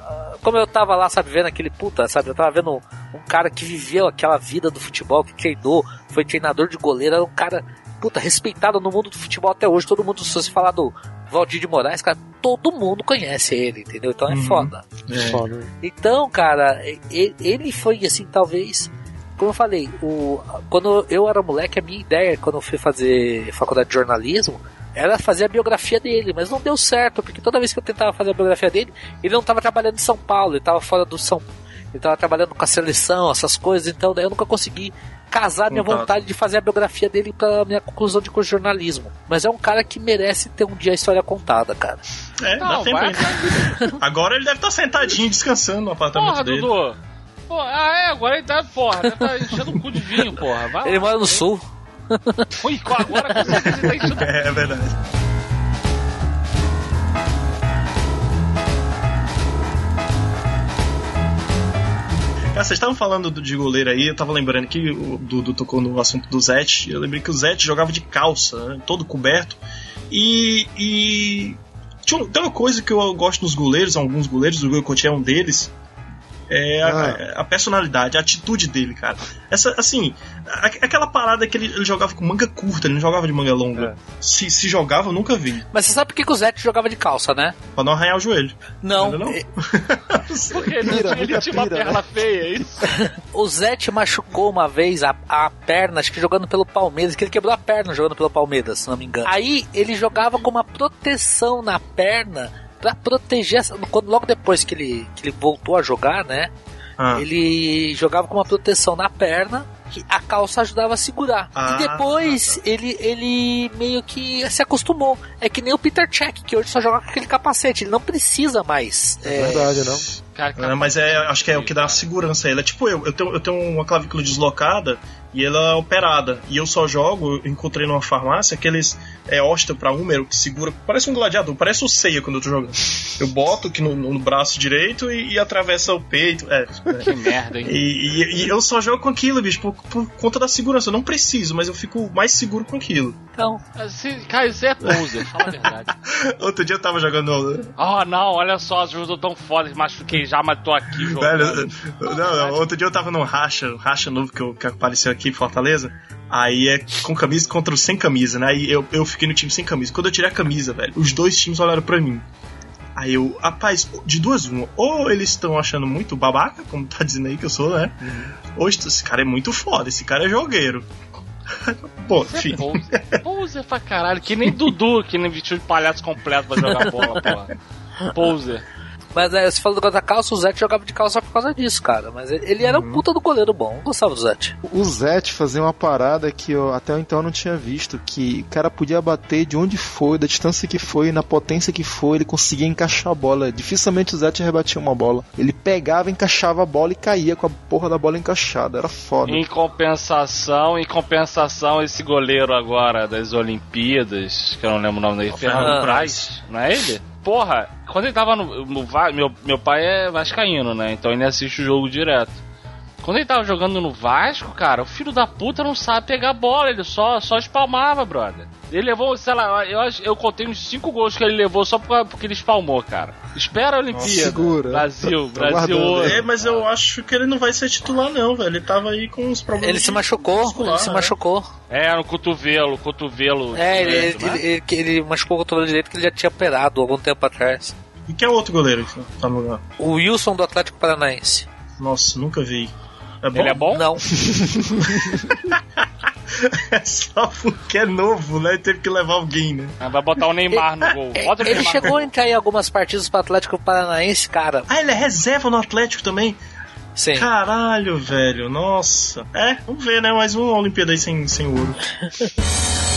como eu tava lá, sabe, vendo aquele puta, sabe? Eu tava vendo um, um cara que viveu aquela vida do futebol, que treinou, foi treinador de goleiro, era um cara, puta, respeitado no mundo do futebol até hoje. Todo mundo, se você falar do Valdir de Moraes, cara, todo mundo conhece ele, entendeu? Então é Uhum. foda. é. Foda. Então, cara, e- ele foi assim, talvez. Como eu falei, o, quando eu era moleque, a minha ideia, quando eu fui fazer faculdade de jornalismo, era fazer a biografia dele, mas não deu certo, porque toda vez que eu tentava fazer a biografia dele, ele não estava trabalhando em São Paulo, ele estava fora do São ele estava trabalhando com a seleção, essas coisas, então daí eu nunca consegui casar minha vontade de fazer a biografia dele para minha conclusão de curso de jornalismo. Mas é um cara que merece ter um dia a história contada, cara. É, dá Não, tempo vai ainda. Agora ele deve estar sentadinho, descansando no apartamento Porra, dele. Dudu. Pô, ah, é, agora ele tá, porra, deve tá enchendo o cu de vinho, porra. Vai Ele lá. mora no sul. Ui, agora certeza ele tá enchendo É, é verdade. Cara, vocês estavam falando do- de goleiro aí, eu tava lembrando que o Dudu tocou no assunto do Zete. Eu lembrei que o Zete jogava de calça, né, todo coberto. E. e tinha tem uma coisa que eu gosto nos goleiros, alguns goleiros, o Will Coutinho é um deles. É a, a personalidade, a atitude dele, cara. Essa, assim, a- aquela parada que ele, ele jogava com manga curta, ele não jogava de manga longa. Se, se jogava, eu nunca vi. Mas você sabe por que, que o Zete jogava de calça, né? Pra não arranhar o joelho. Não. Não? eh, Porque ele, Pira, ele muita tinha uma pira, né? perna feia, é isso? O Zete machucou uma vez a, a perna, acho que jogando pelo Palmeiras, que ele quebrou a perna jogando pelo Palmeiras, se não me engano. Aí ele jogava com uma proteção na perna pra proteger. essa- Quando, logo depois que ele, que ele voltou a jogar, né? Ah. Ele jogava com uma proteção na perna que a calça ajudava a segurar. Ah, e depois ele, ele meio que se acostumou. É que nem o Peter Cech, que hoje só joga com aquele capacete. Ele não precisa mais. É verdade, não? Cara, É, mas é, acho que é o que dá segurança a ele. É tipo eu, eu tenho, eu tenho uma clavícula deslocada e ela é operada. E eu só jogo, eu encontrei numa farmácia aqueles é, osteo pra húmero que segura. Parece um gladiador, parece o ceia quando eu tô jogando. Eu boto aqui no, no braço direito e, e atravessa o peito. É, é. Que merda, hein? E, e- e eu só jogo com aquilo, bicho, por, por conta da segurança. Eu não preciso, mas eu fico mais seguro com aquilo. Então, Assim, cara, isso é poser, fala a verdade. Outro dia eu tava jogando. Oh, não, olha só, os jogadores tão foda, machuquei já, mas tô aqui jogando. Velho, não, não, outro dia eu tava num racha, um racha novo que, eu- que apareceu aqui em Fortaleza. Aí é com camisa contra o sem camisa, né? Aí eu, eu fiquei no time sem camisa. Quando eu tirei a camisa, velho, os dois times olharam pra mim. Aí eu, rapaz, de duas uma, ou eles estão achando muito babaca, como tá dizendo aí que eu sou, né? Ou est- esse cara é muito foda, esse cara é jogueiro. Pô, é enfim. poser. Poser pra caralho, que nem Dudu, que nem vestiu de palhaço completo pra jogar bola, porra. Poser. Mas é, você falou do negócio da calça, o Zete jogava de calça por causa disso, cara. Mas ele, ele era um puta do goleiro bom. Eu gostava do Zete. O Zete fazia uma parada que eu até então eu não tinha visto, que o cara podia bater de onde foi, da distância que foi, na potência que foi, ele conseguia encaixar a bola. Dificilmente o Zete rebatia uma bola. Ele pegava, encaixava a bola e caía com a porra da bola encaixada. Era foda. Em compensação, em compensação, esse goleiro agora das Olimpíadas, que eu não lembro o nome dele, Fernando Fernando Praz, não é ele? Porra, quando ele tava no, no meu, meu pai é vascaíno, né? Então ele assiste o jogo direto. Quando ele tava jogando no Vasco, cara, o filho da puta não sabe pegar a bola, ele só, só espalmava, brother. Ele levou, sei lá, eu, eu contei uns 5 gols que ele levou só por- porque ele espalmou, cara. Espera a Olimpíada. segura. Brasil, Tô Brasil. É, mas eu acho que ele não vai ser titular, não, velho. Ele tava aí com uns problemas. Ele se machucou, muscular, ele se né? machucou. É, no cotovelo, cotovelo. É, ele, direito, ele, né? ele, ele, ele machucou o cotovelo direito que ele já tinha operado algum tempo atrás. E quem é o outro goleiro que tá no lugar? O Wilson do Atlético Paranaense. Nossa, nunca vi. É bom? Ele é bom? Não. É só porque é novo, né? Teve que levar alguém, né? Ah, Vai botar o Neymar no gol. Bota Ele Neymar. chegou a entrar em algumas partidas pro Atlético Paranaense, cara. Ah, ele é reserva no Atlético também? Sim. Caralho, velho. Nossa. É, vamos ver, né? Mais uma Olimpíada aí sem, sem ouro.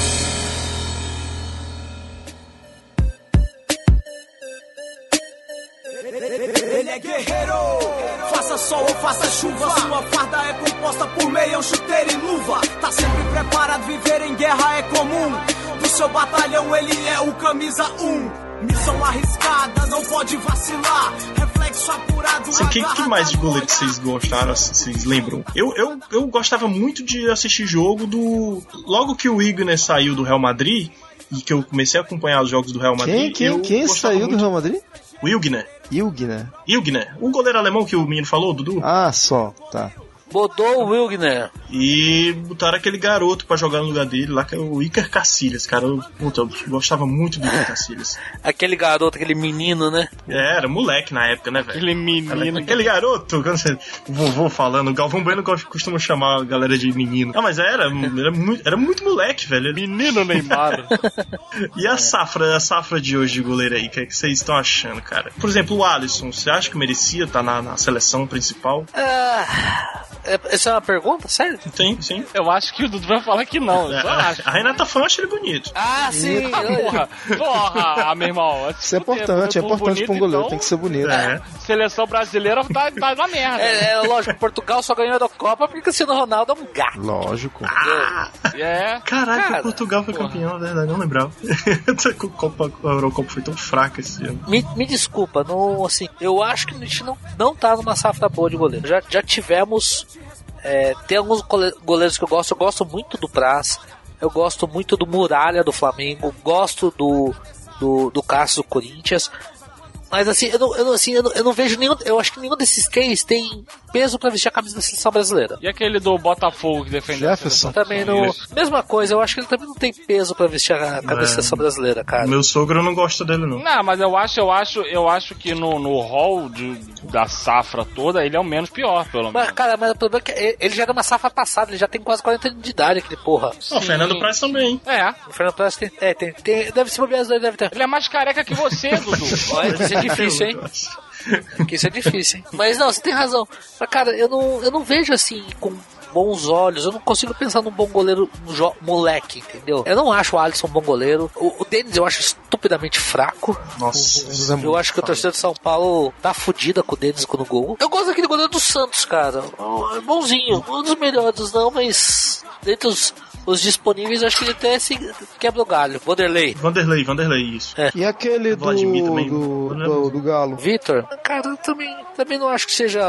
sol ou faça chuva. Sua farda é composta por meião, chuteiro e luva. Tá sempre preparado, viver em guerra é comum. Do seu batalhão, ele é o camisa 1. Missão arriscada, não pode vacilar. Reflexo apurado, Assim, que, que mais de goleiro que vocês gostaram, assim, vocês lembram? Eu, eu, eu gostava muito de assistir jogo do. Logo que o Igner saiu do Real Madrid, e que eu comecei a acompanhar os jogos do Real Madrid. Quem, quem, eu quem saiu do muito- Real Madrid? O Ilgner. Ilgner. Ilgner. O goleiro alemão que o menino falou, Dudu. Ah, só, tá. Bodou o Wilgner. E botaram aquele garoto pra jogar no lugar dele lá, que é o Iker Cacilhas, cara. Eu, puta, eu gostava muito do Iker Cacilhas. Aquele garoto, aquele menino, né? É, era moleque na época, né, velho? Aquele menino. Aquele garoto, quando você, o vovô falando, o Galvão Bueno costuma chamar a galera de menino. Não, mas era, era, muito, era muito moleque, velho. Menino Neymar. E a safra, a safra de hoje de goleiro aí, o que, é que vocês estão achando, cara? Por exemplo, o Alisson, você acha que merecia estar na, na seleção principal? Ah, essa é uma pergunta, sério? Sim, sim. Eu acho que o Dudu vai falar que não. Só A, acho. a Renata Fã acha ele bonito. Ah, sim. Ah, porra, porra, ah, meu irmão. Isso é importante, é importante pra um goleiro, tem que ser bonito. É. Seleção brasileira tá, tá na merda. É, é lógico, Portugal só ganhou da Copa porque o Cristiano Ronaldo é um gato. Lógico. É. Caralho, Cara, Portugal foi campeão, na verdade, não lembrava. a, Copa, a Eurocopa foi tão fraca esse ano. Me, me desculpa, não, assim, eu acho que a gente não, não tá numa safra boa de goleiro. Já, já tivemos. É, tem alguns gole- goleiros que eu gosto. Eu gosto muito do Praz. Eu gosto muito do Muralha do Flamengo. Gosto do, do, do Cássio do Corinthians. Mas assim, eu não, eu não- assim, eu não, eu não vejo nenhum. Eu acho que nenhum desses três tem peso pra vestir a camisa da seleção brasileira. E aquele do Botafogo que defendeu Jefferson. Também não. Mesma coisa, eu acho que ele também não tem peso pra vestir a camisa da É. seleção brasileira, cara. Meu sogro não gosta dele, não. Não, mas eu acho, eu acho, eu acho que no, no hall de- da safra toda, ele é o menos pior, pelo menos. Mas, cara, mas o problema é que ele- já era uma safra passada, ele já tem quase 40 anos de idade, aquele porra. Ó, o Fernando Praz também. É. O Fernando Praz tem, é, tem, tem- deve ser bobear, deve ter. Ele é mais careca que você, Dudu. Olha, difícil, hein? Que isso é difícil, hein? Mas não, você tem razão. Mas, cara, eu não, eu não vejo assim com bons olhos. Eu não consigo pensar num bom goleiro um moleque, entendeu? Eu não acho o Alisson um bom goleiro. O, o Denis eu acho estupidamente fraco. Nossa. Eu acho que a torcida de São Paulo tá fudida com o Denis no gol. Eu gosto daquele goleiro do Santos, cara. É bonzinho. Um dos melhores, não, mas dentre os, os disponíveis, acho que ele até se quebra o galho. Vanderlei. Vanderlei, Vanderlei, isso. E aquele do, do, do, do Galo? Vitor? Cara, eu também, também não acho que seja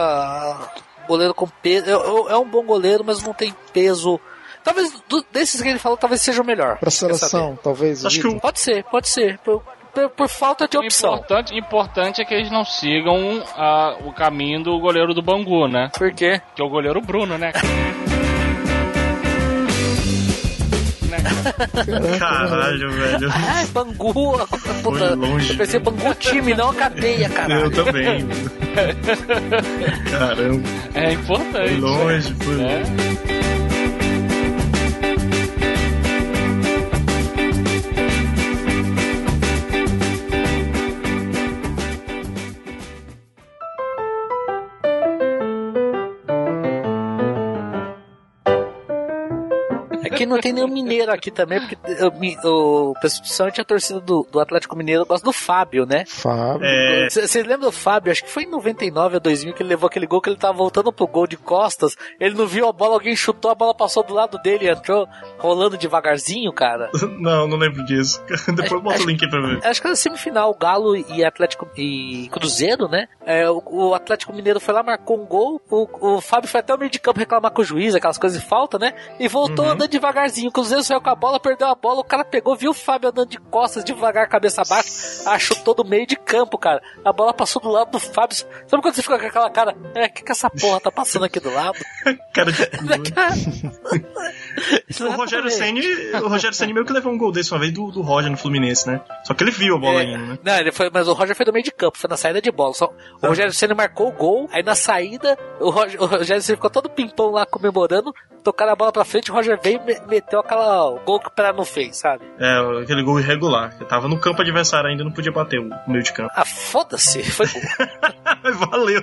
goleiro com peso. É, é- é um bom goleiro, mas não tem peso. Talvez do- desses que ele falou, talvez seja o melhor. Pra seleção, talvez. Acho que Pode ser, pode ser. Por, por- por falta de O opção. importante, importante é que eles não sigam ah, o caminho do goleiro do Bangu, né? Por quê? Que é o goleiro Bruno, né? Caralho, velho. Ai, Bangu. Puta, longe. eu pensei Bangu time, não a cadeia, caralho. Eu também. Caramba, É importante. foi longe, foi longe. É. que não tem nenhum mineiro aqui também, porque o, principalmente a torcida do, do Atlético Mineiro gosta do Fábio, né? Fábio. É. Vocês lembram do Fábio? Acho que foi em 99 ou 2000 que ele levou aquele gol que ele tava voltando pro gol de costas. Ele não viu a bola, alguém chutou, a bola passou do lado dele e entrou rolando devagarzinho, cara. Não, não lembro disso. Depois bota o link aí pra ver. Acho que era semifinal, Galo e Atlético e Cruzeiro, né? É, o, o Atlético Mineiro foi lá, marcou um gol. O, o Fábio foi até o meio de campo reclamar com o juiz, aquelas coisas de falta, né? E voltou Uhum. andando devagarzinho. O Cruzeiro saiu com a bola, perdeu a bola. O cara pegou, viu o Fábio andando de costas, devagar, cabeça abaixo. Achou todo meio de campo, cara. A bola passou do lado do Fábio. Sabe quando você fica com aquela cara? É, que que essa porra tá passando aqui do lado? Cara de O Rogério Senni, o Rogério Senni meio que levou um gol desse uma vez do, do Roger no Fluminense, né? Só que ele viu a bola É. indo, né? Não, ele foi, mas o Roger foi do meio de campo, foi na saída de bola. Só, o Rogério Senna marcou o gol, aí na saída, o, Roger, o Rogério Senna ficou todo pimpão lá comemorando, tocaram a bola pra frente, o Roger veio e me- meteu aquela o gol que o Pera não fez, sabe? É, aquele gol irregular. que tava no campo adversário ainda, não podia bater o meio de campo. Ah, foda-se, foi gol. Valeu.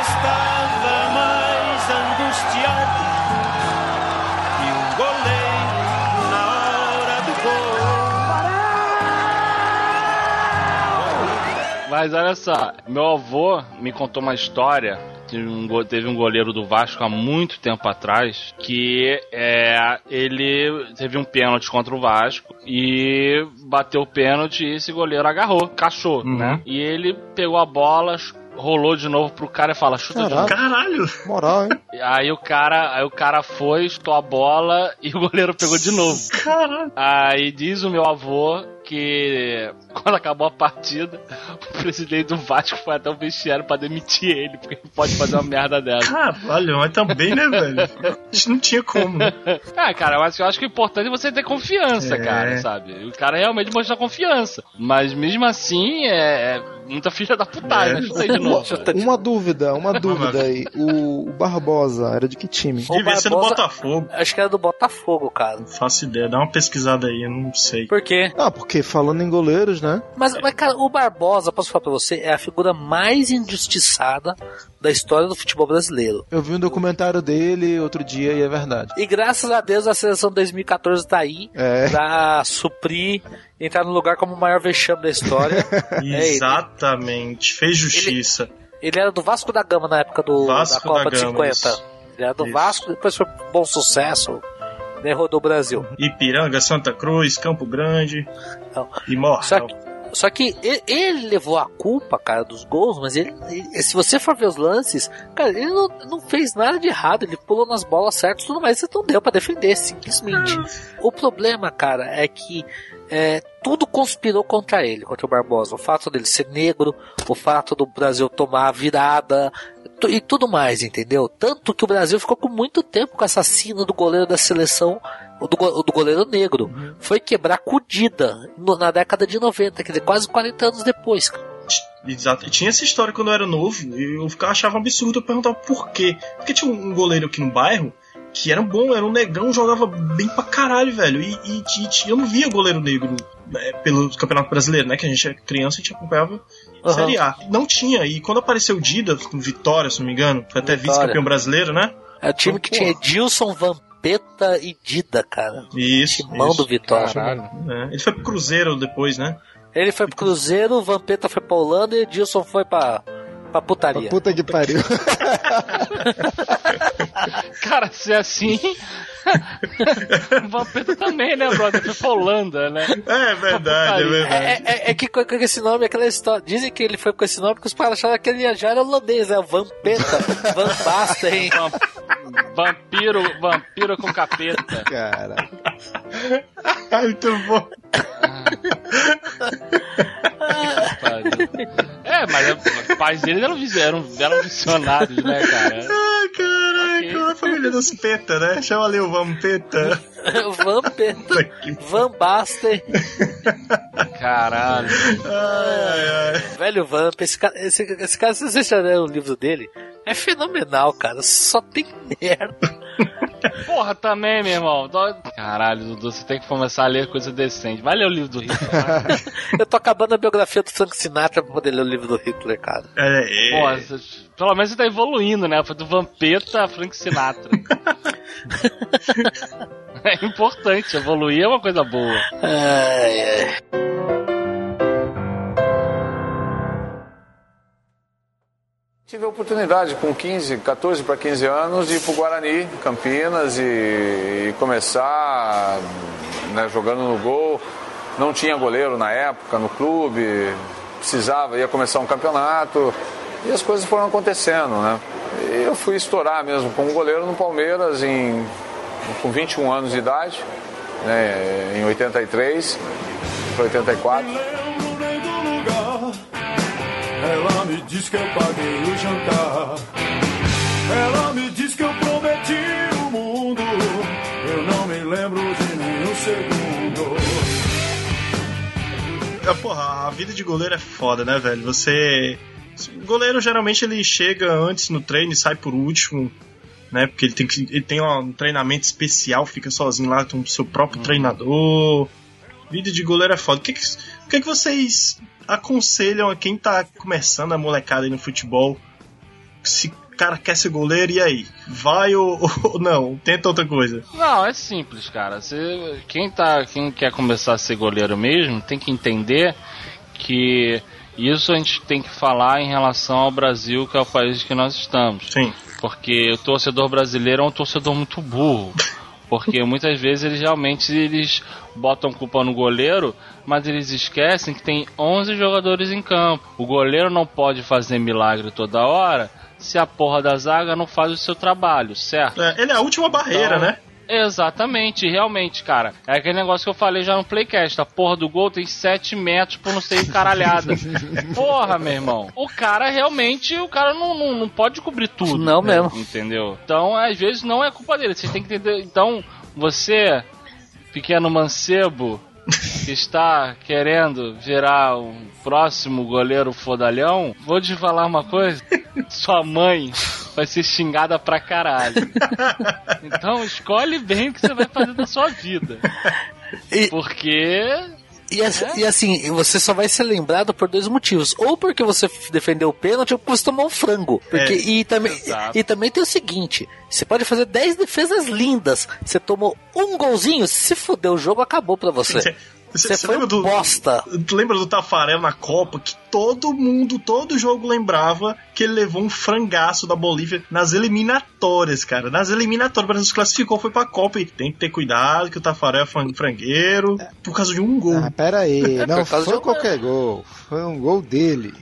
Estava mais angustiado que um goleiro na hora do gol. Mas olha só, meu avô me contou uma história. De um teve um goleiro do Vasco há muito tempo atrás que é, ele teve um pênalti contra o Vasco e bateu o pênalti e esse goleiro agarrou, cachou, né? E ele pegou a bola, rolou de novo pro cara e fala: chuta de novo. Caralho! Moral, hein? Aí o cara, aí o cara foi, estou a bola e o goleiro pegou de novo. Caralho! Aí diz o meu avô que quando acabou a partida, o presidente do Vasco foi até o vestiário pra demitir ele, porque não pode fazer uma merda dessa. Caralho, mas também, né, velho? Isso não tinha como? Ah, cara, mas eu acho que o importante é você ter confiança, É. cara, sabe? O cara realmente mostrar confiança. Mas mesmo assim, é, é muita filha da putagem, né? Chuta aí de novo. Uma dúvida, uma dúvida aí. O, o Barbosa era de que time? Devia ser do Barbosa- Botafogo. Acho que era do Botafogo, cara. Não faço ideia, dá uma pesquisada aí, eu não sei. Por quê? Ah, porque falando em goleiros, né? Mas, mas, cara, o Barbosa, posso falar pra você, é a figura mais injustiçada da história do futebol brasileiro. Eu vi um documentário dele outro dia e é verdade. E graças a Deus a seleção 2014 tá aí É. pra suprir, entrar no lugar como o maior vexame da história. É ele. Exatamente, fez justiça. Ele era do Vasco da Gama na época do, Vasco da Copa da de Gama, 50. isso. Ele era do Isso. Vasco, depois foi bom sucesso, né, rodou o Brasil. Ipiranga, Santa Cruz, Campo Grande Não. e. Só que, só que ele, ele levou a culpa, cara, dos gols, mas ele, ele- se você for ver os lances, cara, ele não, não fez nada de errado, ele pulou nas bolas certas e tudo mais, então deu pra defender, simplesmente. O problema, cara, é que é, tudo conspirou contra ele, contra o Barbosa. O fato dele ser negro, o fato do Brasil tomar a virada e tudo mais, entendeu? Tanto que o Brasil ficou com muito tempo com essa sina do goleiro da seleção, o do, o do goleiro negro. Foi quebrar com o Dida no- na década de 90, quer dizer, quase 40 anos depois. cara. Exato. E tinha essa história quando eu era novo, e eu ficava, achava um absurdo, eu perguntava por quê. Porque tinha um goleiro aqui no bairro que era bom, era um negrão, jogava bem pra caralho, velho. E, e- e eu não via goleiro negro né, pelo Campeonato Brasileiro, né? Que a gente era criança e a gente acompanhava Aham. Série A. Não tinha, e quando apareceu o Dida, com Vitória, se não me engano, foi até vice-campeão brasileiro, né? É o time que tinha Edilson, Vampeta e Dida, cara. Isso. Timão isso. do Vitória. É, Ele foi pro Cruzeiro depois, né? Ele foi pro Cruzeiro, Vampeta foi pra Holanda e Edilson foi pra, pra putaria. Puta que pariu. Cara, se é assim. o Vampeta também, né, brother? Foi pra Holanda, né? É verdade, é verdade. É, é- é que com, com esse nome, aquela história. Dizem que ele foi com esse nome porque os caras acharam que ele já era holandês, né? Vampeta, Van Basten. Vampiro, vampiro com capeta. Cara. Muito bom. É, mas os pais deles eram, eram, eram visionários, né, cara? Ai, caraca, a família dos Peta, né? Chama ali o Vampeta. Vampeta, Van Basten. Caralho. Velho Vamp, esse cara, esse, esse cara, se vocês já leram o livro dele, é fenomenal, cara. Só tem merda. Porra, também, meu irmão. Caralho, Dudu, você tem que começar a ler coisa decente. Vai ler o livro do Hitler. Eu tô acabando a biografia do Frank Sinatra pra poder ler o livro do Hitler, cara. É, é. Porra, você- pelo menos você tá evoluindo, né? Foi do Vampeta a Frank Sinatra. é importante, evoluir é uma coisa boa. Ai, ai. Tive a oportunidade com 15, 14 para 15 anos de ir para o Guarani, Campinas, e, e começar né, jogando no gol. Não tinha goleiro na época no clube, precisava, ia começar um campeonato e as coisas foram acontecendo. Né? E eu fui estourar mesmo como goleiro no Palmeiras em, com 21 anos de idade, né, em 83 para 84. Ela me diz que eu paguei o jantar. Ela me diz que eu prometi o mundo. Eu não me lembro de nenhum segundo. É, porra, a vida de goleiro é foda, né, velho? Você. O goleiro geralmente ele chega antes no treino e sai por último, né? Porque ele tem, que, ele tem um treinamento especial, fica sozinho lá com o seu próprio treinador. Vida de goleiro é foda. O que, que, o que, que vocês aconselham a quem tá começando a molecada aí no futebol? Se o cara quer ser goleiro, e aí? Vai ou, ou não? Tenta outra coisa. Não, é simples, cara. Você, quem, tá, quem quer começar a ser goleiro mesmo tem que entender que isso a gente tem que falar em relação ao Brasil, que é o país que nós estamos. Sim. Porque o torcedor brasileiro é um torcedor muito burro. Porque muitas vezes eles realmente eles botam culpa no goleiro, mas eles esquecem que tem 11 jogadores em campo. O goleiro não pode fazer milagre toda hora se a porra da zaga não faz o seu trabalho, certo? É, ele é a última barreira, Então, né? Exatamente, realmente, cara. É aquele negócio que eu falei já no Playcast. A porra do gol tem 7 metros por não sei caralhada. Porra, meu irmão. O cara realmente, o cara não, não, não pode cobrir tudo. Não mesmo. Entendeu? Então, às vezes, não é culpa dele. Você tem que entender. Então, você, pequeno mancebo, que está querendo virar o próximo goleiro fodalhão, vou te falar uma coisa. Sua mãe vai ser xingada pra caralho. Então escolhe bem o que você vai fazer da sua vida. Porque. E, assim- e assim, você só vai ser lembrado por dois motivos. Ou porque você defendeu o pênalti, ou porque você tomou um frango. Porque, É, e, também, exato. e também tem o seguinte: você pode fazer 10 defesas lindas. Você tomou um golzinho, se fuder o jogo, acabou pra você. Você- foi lembra do- bosta. Lembra do Tafarel na Copa? Que todo mundo, todo jogo lembrava que ele levou um frangaço da Bolívia nas eliminatórias, cara. Nas eliminatórias, o Brasil se classificou, foi pra Copa. E tem que ter cuidado que o Tafarel é fran- frangueiro por causa de um gol. Ah, pera aí, não Por causa foi qualquer gol, foi um gol dele.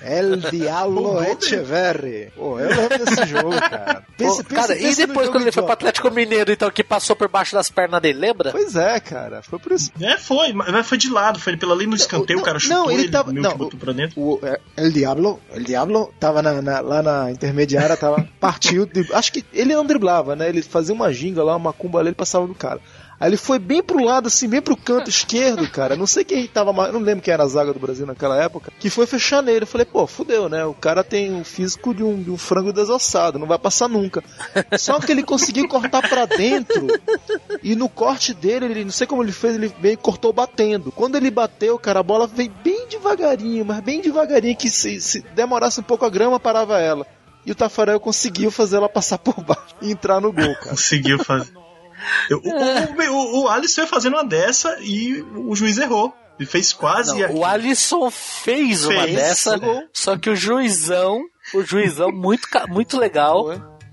El Diablo Echeverri. Pô, eu lembro desse jogo, cara. Pensa- Pô, cara, pensa e no depois quando ele foi pro. Atlético Mineiro, então, que passou por baixo das pernas dele, lembra? Pois é, cara, foi por isso. É, foi, mas foi de lado, foi pela ali no escanteio, o cara chutou não, ele ele, tava- meio não, que botou pra dentro. O é, El Diablo, El Diablo tava na- na- lá na intermediária, tava, partiu, acho que ele não driblava, né? Ele fazia uma ginga lá, uma cumba ali, ele passava do cara. Aí ele foi bem pro lado, assim, bem pro canto esquerdo, cara. Não sei quem tava. Não lembro quem era a zaga do Brasil naquela época. Que foi fechar nele. Eu falei, pô, fudeu, né? O cara tem o físico de um, de um frango desossado, não vai passar nunca. Só que ele conseguiu cortar pra dentro. E no corte dele, ele não sei como ele fez, ele veio e cortou batendo. Quando ele bateu, cara, a bola veio bem devagarinho, mas bem devagarinho, que se, se demorasse um pouco a grama, parava ela. E o Tafarel conseguiu fazer ela passar por baixo e entrar no gol, cara. Conseguiu fazer. Eu- o, o, o, o Alisson ia fazendo uma dessa e o juiz errou. Ele fez quase. Não, o Alisson fez uma Fez. dessa, só que o juizão, o juizão muito, muito legal,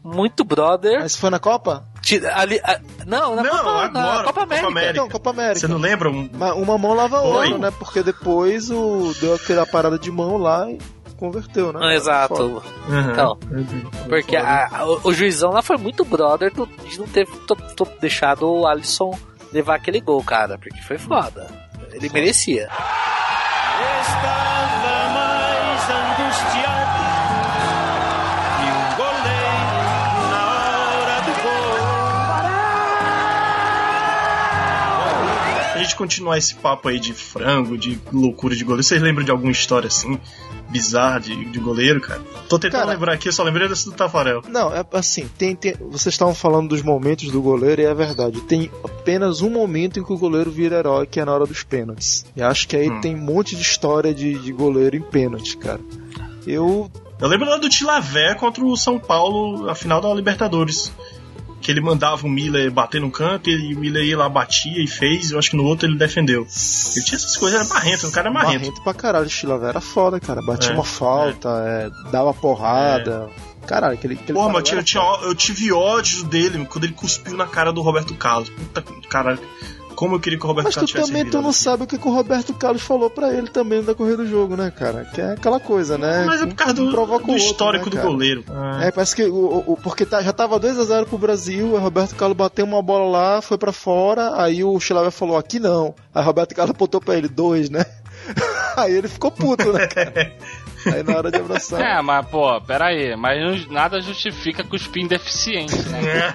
muito brother. Mas foi na Copa? Tira- ali, a- não, na Não, Copa, agora, na Copa Copa América. América. Não, Copa América. Você não lembra? Um- Uma, uma mão lava a outra, né? Porque depois o, deu aquela parada de mão lá e converteu, né? Ah, Exato. Uhum. Então, porque a- a- o, o juizão lá foi muito brother do- de não ter to- to- deixado o Alisson levar aquele gol, cara, porque foi foda. Ele merecia. Estava mais angustiado gente continuar esse papo aí de frango, de loucura de goleiro, vocês lembram de alguma história assim, bizarra de, de goleiro, cara? Tô tentando Cara- lembrar aqui, eu só lembrei desse do Tafarel. Não, é assim, tem, tem- vocês estavam falando dos momentos do goleiro e é verdade. Tem apenas um momento em que o goleiro vira herói, que é na hora dos pênaltis. E acho que aí Hum. tem um monte de história de, de goleiro em pênalti, cara. Eu. Eu lembro lá do Tilavé contra o São Paulo, a final da Libertadores. Que ele mandava o Miller bater no canto e o Miller ia lá, batia e fez. Eu acho que no outro ele defendeu. Ele tinha essas coisas, era marrento, o cara é marrento. Marrento pra caralho, o era foda, cara. Batia É, uma falta, é, dava porrada. Caralho, aquele. aquele Pô, cara mas eu, era tinha, eu tive ódio dele quando ele cuspiu na cara do Roberto Carlos. Puta caralho. Como eu queria que o Roberto Mas tu Carlos tivesse também tu não sabe o que, que o Roberto Carlos falou pra ele também no decorrer do jogo, né, cara? Que é aquela coisa, né? Mas é por causa do, Um do outro, histórico né, do cara? goleiro. É, parece que o, o- porque tá- já tava 2x0 pro Brasil, o Roberto Carlos bateu uma bola lá, foi pra fora, aí o Chilavé falou, aqui não. Aí o Roberto Carlos apontou pra ele, dois, né? aí ele ficou puto, né, cara? Aí na hora de abraçar. É, mas pô, pera aí, mas nada justifica cuspir em deficiente, né?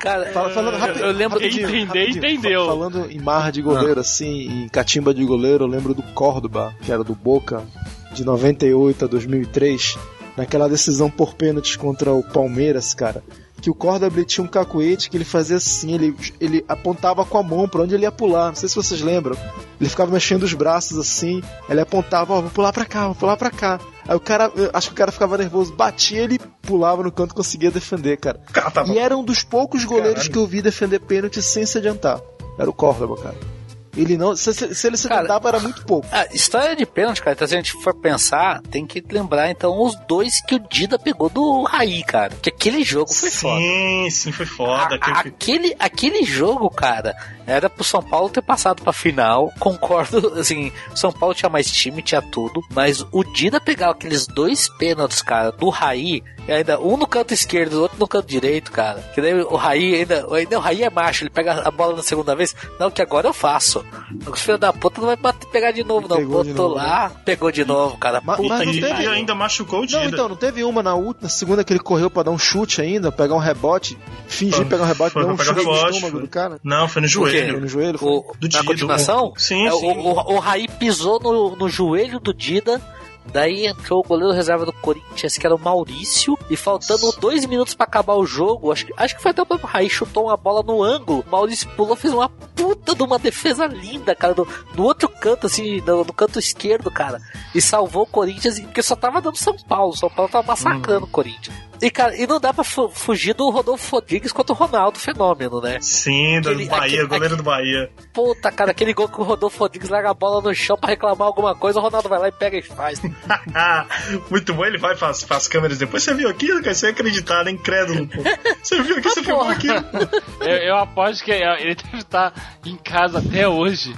Cara, Fala- falando rapi- eu lembro rapidinho, entender, entendeu. Fa- Falando em marra de goleiro, assim, em catimba de goleiro, eu lembro do Córdoba, que era do Boca, de 98 a 2003, naquela decisão por pênaltis contra o Palmeiras, cara. Que o Córdoba ele tinha um cacuete que ele fazia assim, ele, ele apontava com a mão pra onde ele ia pular. Não sei se vocês lembram. Ele ficava mexendo os braços assim, ele apontava, ó, vou pular pra cá, vou pular pra cá. Aí o cara, acho que o cara ficava nervoso, batia, ele pulava no canto e conseguia defender, cara. E era um dos poucos goleiros Caralho. que eu vi defender pênalti sem se adiantar. Era o Córdoba, cara. Ele não. Se, se- se ele se adiantava, era muito pouco. A história de pênalti, cara, então se a gente for pensar, tem que lembrar então os dois que o Dida pegou do Raí, cara. Que aquele jogo foi foda. Sim, sim, foi foda. A- aquele, aquele jogo, cara, era pro São Paulo ter passado pra final. Concordo, assim, São Paulo tinha mais time, tinha tudo. Mas o Dida pegar aqueles dois pênaltis, cara, do Raí, e ainda um no canto esquerdo, outro no canto direito, cara. Que daí o Raí ainda, ainda o Raí é macho, ele pega a bola na segunda vez. Não, que agora eu faço. O filho da puta não vai bater, pegar de novo, não. Pegou de Botou novo, lá, pegou de novo, cara. Ma- Puta mas não que teve- pariu. E ainda machucou o Dida. Não, então, não teve uma na última, na segunda que ele correu pra dar um chute ainda, pegar um rebote, fingir Foi- pegar um rebote, dar um chute no estômago foi. do cara. Não, foi no joelho. Foi no joelho? Foi. O, Do na Dida, continuação? sim, É, o- sim. O, o, o Raí pisou no, no joelho do Dida. Daí entrou o goleiro reserva do Corinthians, que era o Maurício, e faltando dois minutos pra acabar o jogo, acho que, acho que foi até o próprio Raí chutou uma bola no ângulo. O Maurício pulou, fez uma puta de uma defesa linda, cara, no, no outro canto, assim, no, no canto esquerdo, cara, e salvou o Corinthians, porque só tava dando São Paulo. São Paulo tava massacrando o Corinthians. E, cara, e não dá pra fu- fugir do Rodolfo Rodrigues contra o Ronaldo Fenômeno, né? Sim, do Aquele- Bahia, aquele- goleiro do Bahia. Puta, cara, aquele gol que o Rodolfo Rodrigues larga a bola no chão pra reclamar alguma coisa, o Ronaldo vai lá e pega e faz. Muito bom, ele vai faz, faz câmeras depois. Você viu aquilo, cara? Você é acreditar, é incrédulo, pô. Você viu aqui, você filmou aquilo. Eu, eu aposto que ele deve estar em casa até hoje,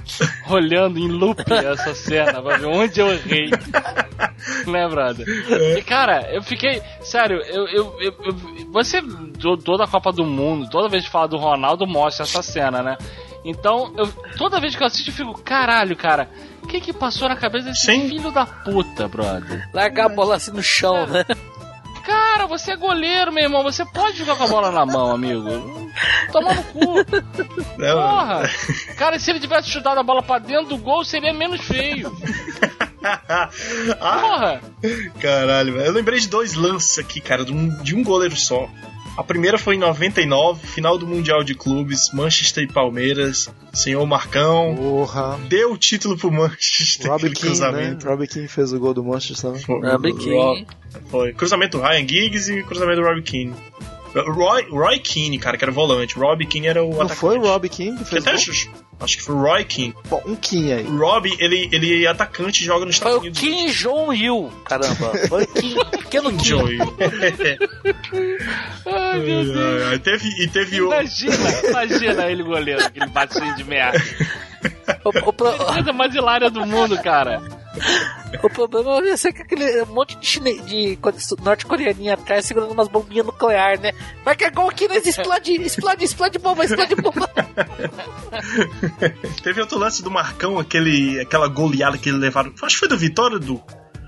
olhando em loop essa cena, pra ver onde eu errei. né, brother? E, cara, eu fiquei. Sério, eu. eu, eu, eu- você, to- toda a Copa do Mundo, toda vez que fala do Ronaldo, mostra essa cena, né? Então, eu, toda vez que eu assisto, eu fico, caralho, cara, o que que passou na cabeça desse filho da puta, brother? Largar a bola assim no chão, né? Cara, você é goleiro, meu irmão. Você pode jogar com a bola na mão, amigo. Toma no cu. Porra. Cara, se ele tivesse chutado a bola pra dentro do gol, seria menos feio. Porra. Caralho, velho. Eu lembrei de dois lances aqui, cara, de um, de um goleiro só. A primeira foi em 99, final do Mundial de Clubes, Manchester e Palmeiras. Senhor Marcão. Porra. Deu o título pro Manchester. Robbie King, né? cruzamento. Robbie King fez o gol do Manchester. né? Robbie King. Foi. Cruzamento Ryan Giggs e cruzamento do Robbie Keane. Roy, Roy Keane, cara, que era o volante. Robbie Keane era o Não atacante. foi o Robbie King que Que fez até acho, acho que foi o Roy Keane. Bom, um King aí. O Robbie, ele, ele é atacante e joga nos Foi Estados o Unidos. Kim Jong-il, caramba. Foi o Kim, pequeno Kim. Joey. Ai, meu Deus. Ai, teve, e teve o. Imagina, imagina ele goleiro, aquele baixinho de merda. O, o pro- A coisa mais hilária do mundo, cara. o problema ia ser que aquele monte de, chine... de norte-coreaninha atrás segurando umas bombinhas nucleares, né? Vai que é gol aqui, nós explode, explode, explode bomba, explode bomba. Teve outro lance do Marcão, aquele, aquela goleada que ele levaram. Acho que foi do Vitória, do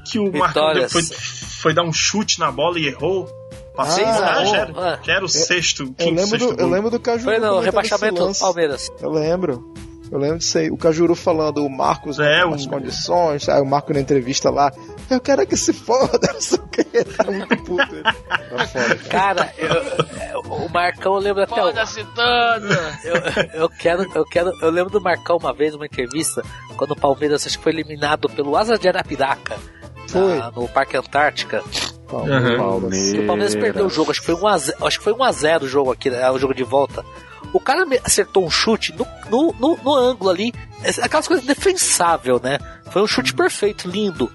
Que o Marcão foi, foi dar um chute na bola e errou. Passou Ah, ah, já, era, já era o sexto, Eu quinto, lembro, sexto do, eu lembro do Cajuru. Foi no comentando rebaixamento do. Palmeiras. Eu lembro. Eu lembro disso aí. O Cajuru falando, o Marcos É, o- condições. Aí o Marco na entrevista lá, eu quero é que se foda, não sei o que. Tá muito puto ele. Tá foda. Cara, eu- eu- o Marcão eu lembro até o. Foda-se todo! Eu, eu quero, eu quero. Eu lembro do Marcão uma vez, numa entrevista, quando o Palmeiras acho que foi eliminado pelo Asa de Arapiraca. Foi. na- no Parque Antártica. Palmeiras. E o Palmeiras perdeu o jogo, acho que foi 1x0, acho que foi 1x0 o jogo aqui, né, o jogo de volta. O cara me- acertou um chute no, no, no, no ângulo ali, é- aquelas coisas defensável, né? Foi um chute perfeito, lindo.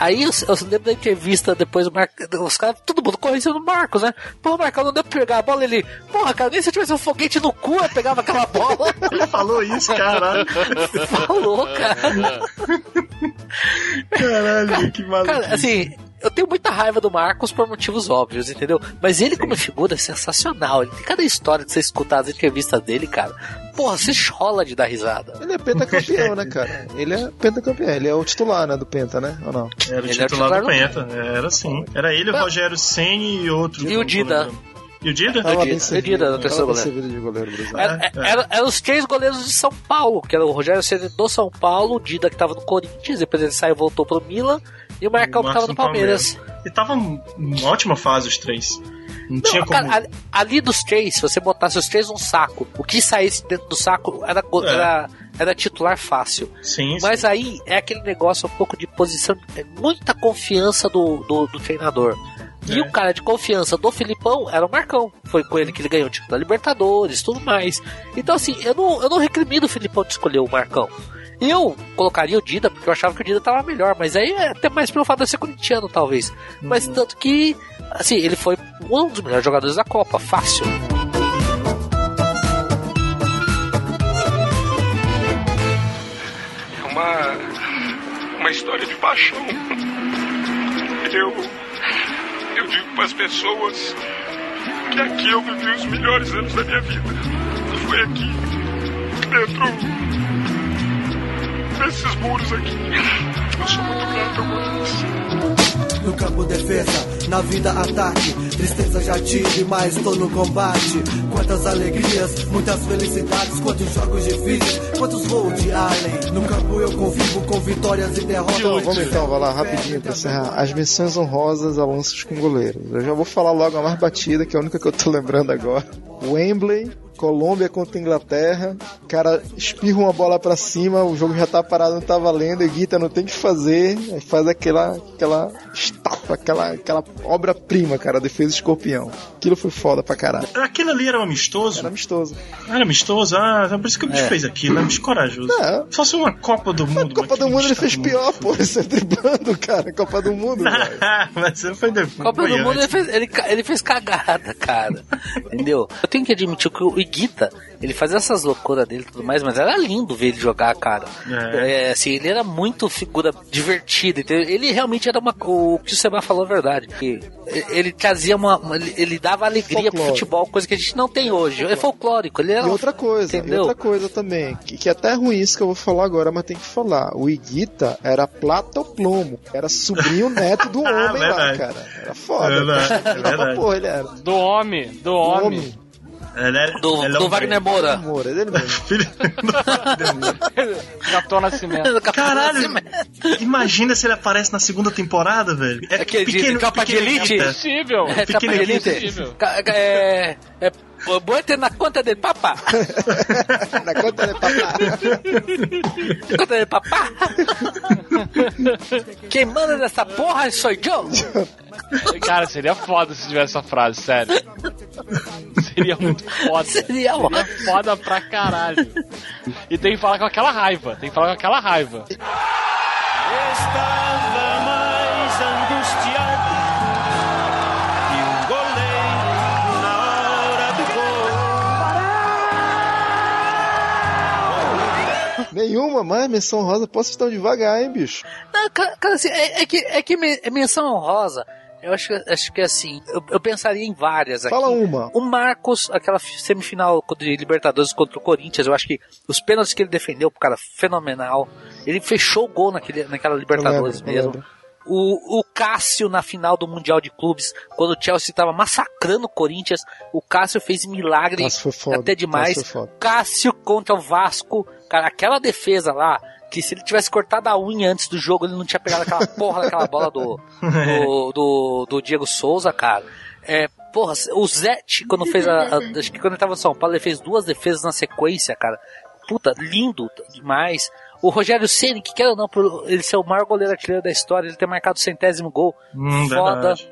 Aí eu, eu lembro da entrevista depois do Marcos, os caras, todo mundo correndo no Marcos, né? Pô, o Marcão não deu pra pegar a bola, ele, porra, cara, nem se eu tivesse um foguete no cu eu pegava aquela bola. Ele falou isso, caralho. Falou, cara. Caralho, que maluco. Cara, assim, eu tenho muita raiva do Marcos por motivos óbvios, entendeu? Mas ele, como figura, é sensacional. Ele tem cada história que você escutar as entrevistas dele, cara. Porra, você chola de dar risada. Ele é pentacampeão, né, cara? Ele é pentacampeão. Ele é o titular, né, do Penta, né? Ou não? Era o Ele é o titular do titular Penta, era sim. Era ele, o Ah. Rogério Senni e outro. E o Dida. E o Dida? Dida, bem o. Dida, no terceiro bem goleiro. servido de goleiro brasileiro. Era, É, era- eram os três goleiros de São Paulo, que era o Rogério Ceni do São Paulo, o Dida que tava no Corinthians, depois ele saiu e voltou pro Milan, e o Marcão que tava no Palmeiras. E tava em ótima fase os três. Não, tinha Não, como. cara, ali, dos três, se você botasse os três num saco, o que saísse dentro do saco era, É. era, era titular fácil. Sim, Mas aí é aquele negócio um pouco de posição, é muita confiança do, do, do treinador. E É. o cara de confiança do Filipão era o Marcão. Foi com ele que ele ganhou o título da Libertadores, tudo mais. Então, assim, eu não, eu não recrimino o Filipão de escolher o Marcão. Eu colocaria o Dida, porque eu achava que o Dida tava melhor, mas aí é até mais pelo fato de ser corintiano, talvez. Mas tanto que, assim, ele foi um dos melhores jogadores da Copa, fácil. É uma, uma história de paixão. Eu, eu digo para as pessoas que aqui eu vivi os melhores anos da minha vida. Foi aqui, dentro desses muros aqui. Eu sou muito grato a vocês. No campo defesa, na vida ataque Tristeza já tive, mas tô no combate Quantas alegrias, muitas felicidades Quantos jogos difíceis, quantos voos de Allen No campo eu convivo com vitórias e derrotas Então, vamos então, vai lá, rapidinho pra encerrar. As menções honrosas a lances com goleiros. Eu já vou falar logo a mais batida, que é a única que eu tô lembrando agora. Wembley, Colômbia contra Inglaterra. O cara espirra uma bola pra cima, o jogo já tá parado, não tá valendo, e Guita não tem o que fazer. Aí faz aquela, aquela estafa, aquela, aquela obra-prima, cara, defesa escorpião. Aquilo foi foda pra caralho. Aquilo ali era um amistoso? Era amistoso. Era amistoso? Ah, é por isso que o bicho É. fez aquilo, é muito corajoso. É. Se fosse uma Copa do Mundo. Copa do Mundo ele fez pior, pô. Ele driblando, cara. Copa do Mundo, velho. Mas você foi depois. Copa do Mundo ele fez, ele, ele fez cagada, cara. Entendeu? Eu tenho que admitir que o Iguita, ele fazia essas loucuras dele e tudo mais, mas era lindo ver ele jogar, cara. É. É, assim, ele era muito figura divertida, entendeu? Ele realmente era uma. O que o Seba falou é verdade. que ele trazia uma. uma- ele, ele dava alegria pro Folclore. futebol, coisa que a gente não tem hoje. É folclórico, ele era. E outra coisa, e entendeu? outra coisa também, que, que até é ruim isso que eu vou falar agora, mas tem que falar. O Iguita era plata ou plomo. Era sobrinho neto do homem lá, cara. Era foda. É verdade, cara. é verdade. Porra, ele era. Do homem, do homem. Do, é do Wagner Moura. Moura, ele mesmo. Capitão Nascimento. Caralho, imagina se ele aparece na segunda temporada, velho. É Aquele de capa de elite? Impossível. É, capa de elite. É. É. Bote na conta del papá. na conta del papá. conta del papá. Quem manda nessa porra sou eu. Cara, seria foda se tivesse essa frase, sério. Seria muito foda. Seria, Seria foda pra caralho. E tem que falar com aquela raiva. Tem que falar com aquela raiva. Estava mais angustiado que um goleiro na hora do gol. Nenhuma mais menção rosa. Posso estar devagar, hein, bicho? Não, cara, assim, é, é que, é que men- menção honrosa. Eu acho, que- acho que assim, eu, eu pensaria em várias aqui. Fala uma. O Marcos, aquela fi- semifinal de Libertadores contra o Corinthians, eu acho que os pênaltis que ele defendeu, cara, fenomenal. Ele fechou o gol naquele, naquela Libertadores lembro, mesmo. O, o Cássio na final do Mundial de Clubes, quando o Chelsea tava massacrando o Corinthians, o Cássio fez milagre foda, até demais. Cássio. Cássio contra o Vasco, cara, aquela defesa lá, que se ele tivesse cortado a unha antes do jogo, ele não tinha pegado aquela porra daquela bola do, do, do, do Diego Souza, cara. É, porra, o Zete, quando fez a, a- Acho que quando ele tava em São Paulo, ele fez duas defesas na sequência, cara. Puta, lindo demais. O Rogério Ceni, que quer ou não, por ele ser o maior goleiro artilheiro da história, ele ter marcado o centésimo gol. Hum, foda. verdade.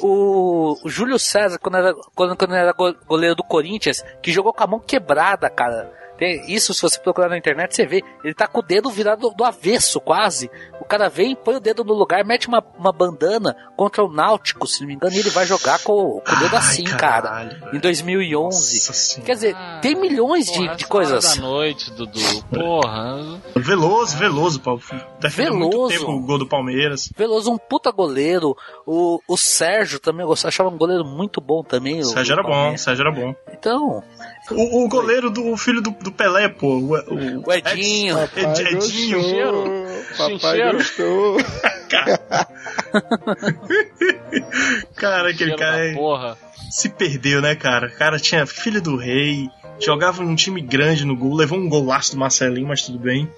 O, o Júlio César, quando era, quando, quando era go- goleiro do Corinthians, que jogou com a mão quebrada, cara. Tem- Isso, se você procurar na internet, você vê. Ele tá com o dedo virado do, do avesso, quase. O cara vem, põe o dedo no lugar, mete uma, uma bandana contra o Náutico, se não me engano, e ele vai jogar com, com o dedo assim, cara. Em 2011. Quer dizer, tem milhões de, Porra, de essa coisas. da noite, Dudu. Porra. Veloso, Veloso, Paulo. Veloso. tempo o gol do Palmeiras. Veloso, um puta goleiro. O, o Sérgio também, eu achava um goleiro muito bom também. o- Sérgio o era bom. Sérgio era bom. Então. O, o goleiro do o filho do, do Pelé, pô. O, o, O Edinho. Ed- Ed- Edinho. Papai gostou. Cara, aquele cara é- porra. se perdeu, né, cara? O cara tinha filho do rei, jogava num time grande no gol, levou um golaço do Marcelinho, mas tudo bem.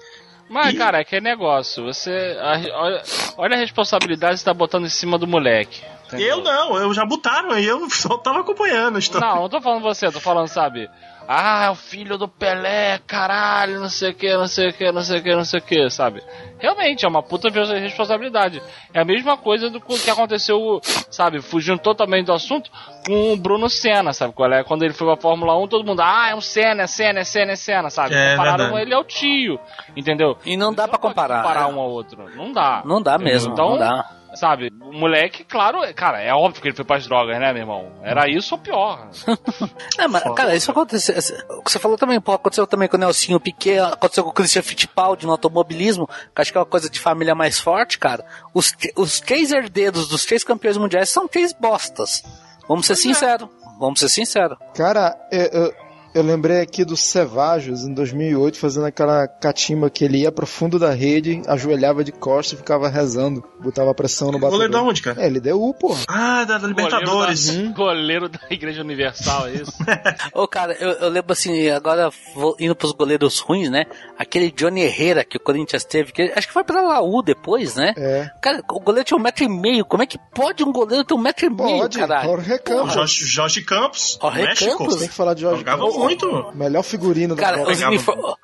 Mas, cara, é que é negócio. Você. a- olha, olha a responsabilidade que você tá botando em cima do moleque. Entendeu? Eu não, eu já botaram aí, eu só tava acompanhando a história. Não, não tô falando você, tô falando, sabe? Ah, o filho do Pelé, caralho, não sei o que, não sei o que, não sei o que, não sei o que, sabe? Realmente, é uma puta responsabilidade. É a mesma coisa do que aconteceu, sabe, fugindo totalmente do assunto, com o Bruno Senna, sabe? Qual é? Quando ele foi pra Fórmula 1, todo mundo, ah, é um Senna, é Senna, é Senna, é Senna, sabe? É Compararam ele ao tio, entendeu? E não dá pra comparar. Comparar um ao outro. Não dá. Não dá mesmo, Então, não dá. Sabe, o moleque, claro, é- cara, é óbvio que ele foi pras drogas, né, meu irmão? Era isso ou pior. É, mas, cara, isso aconteceu. O que você falou também, pô, aconteceu também com o Nelsinho Piquet, aconteceu com o Christian Fittipaldi no automobilismo, que acho que é uma coisa de família mais forte, cara. Os, os três herdeiros dos três campeões mundiais são três bostas. Vamos ser sinceros. Vamos ser sinceros. Cara, eu, eu, eu lembrei aqui do Cevajos em 2008 fazendo aquela catimba que ele ia pro fundo da rede, ajoelhava de costas e ficava rezando, botava pressão no batedor. Goleiro da onde, cara? É, ele deu U, porra. Ah, da, da Libertadores. Goleiro da, goleiro da Igreja Universal, é isso? Ô, cara, eu, eu lembro assim, agora vou indo pros goleiros ruins, né? Aquele Johnny Herrera que o Corinthians teve, que acho que foi pra Laú depois, né? É. Cara, o goleiro tinha um metro e meio. Como é que pode um goleiro ter um metro e meio, Pode, caralho? Jorge Campos. Jorge, Jorge Campos, Jorge México. Campos? Tem que falar de Jorge Jogava Campos. Muito. Melhor figurino da Cara, Copa. os uniformes.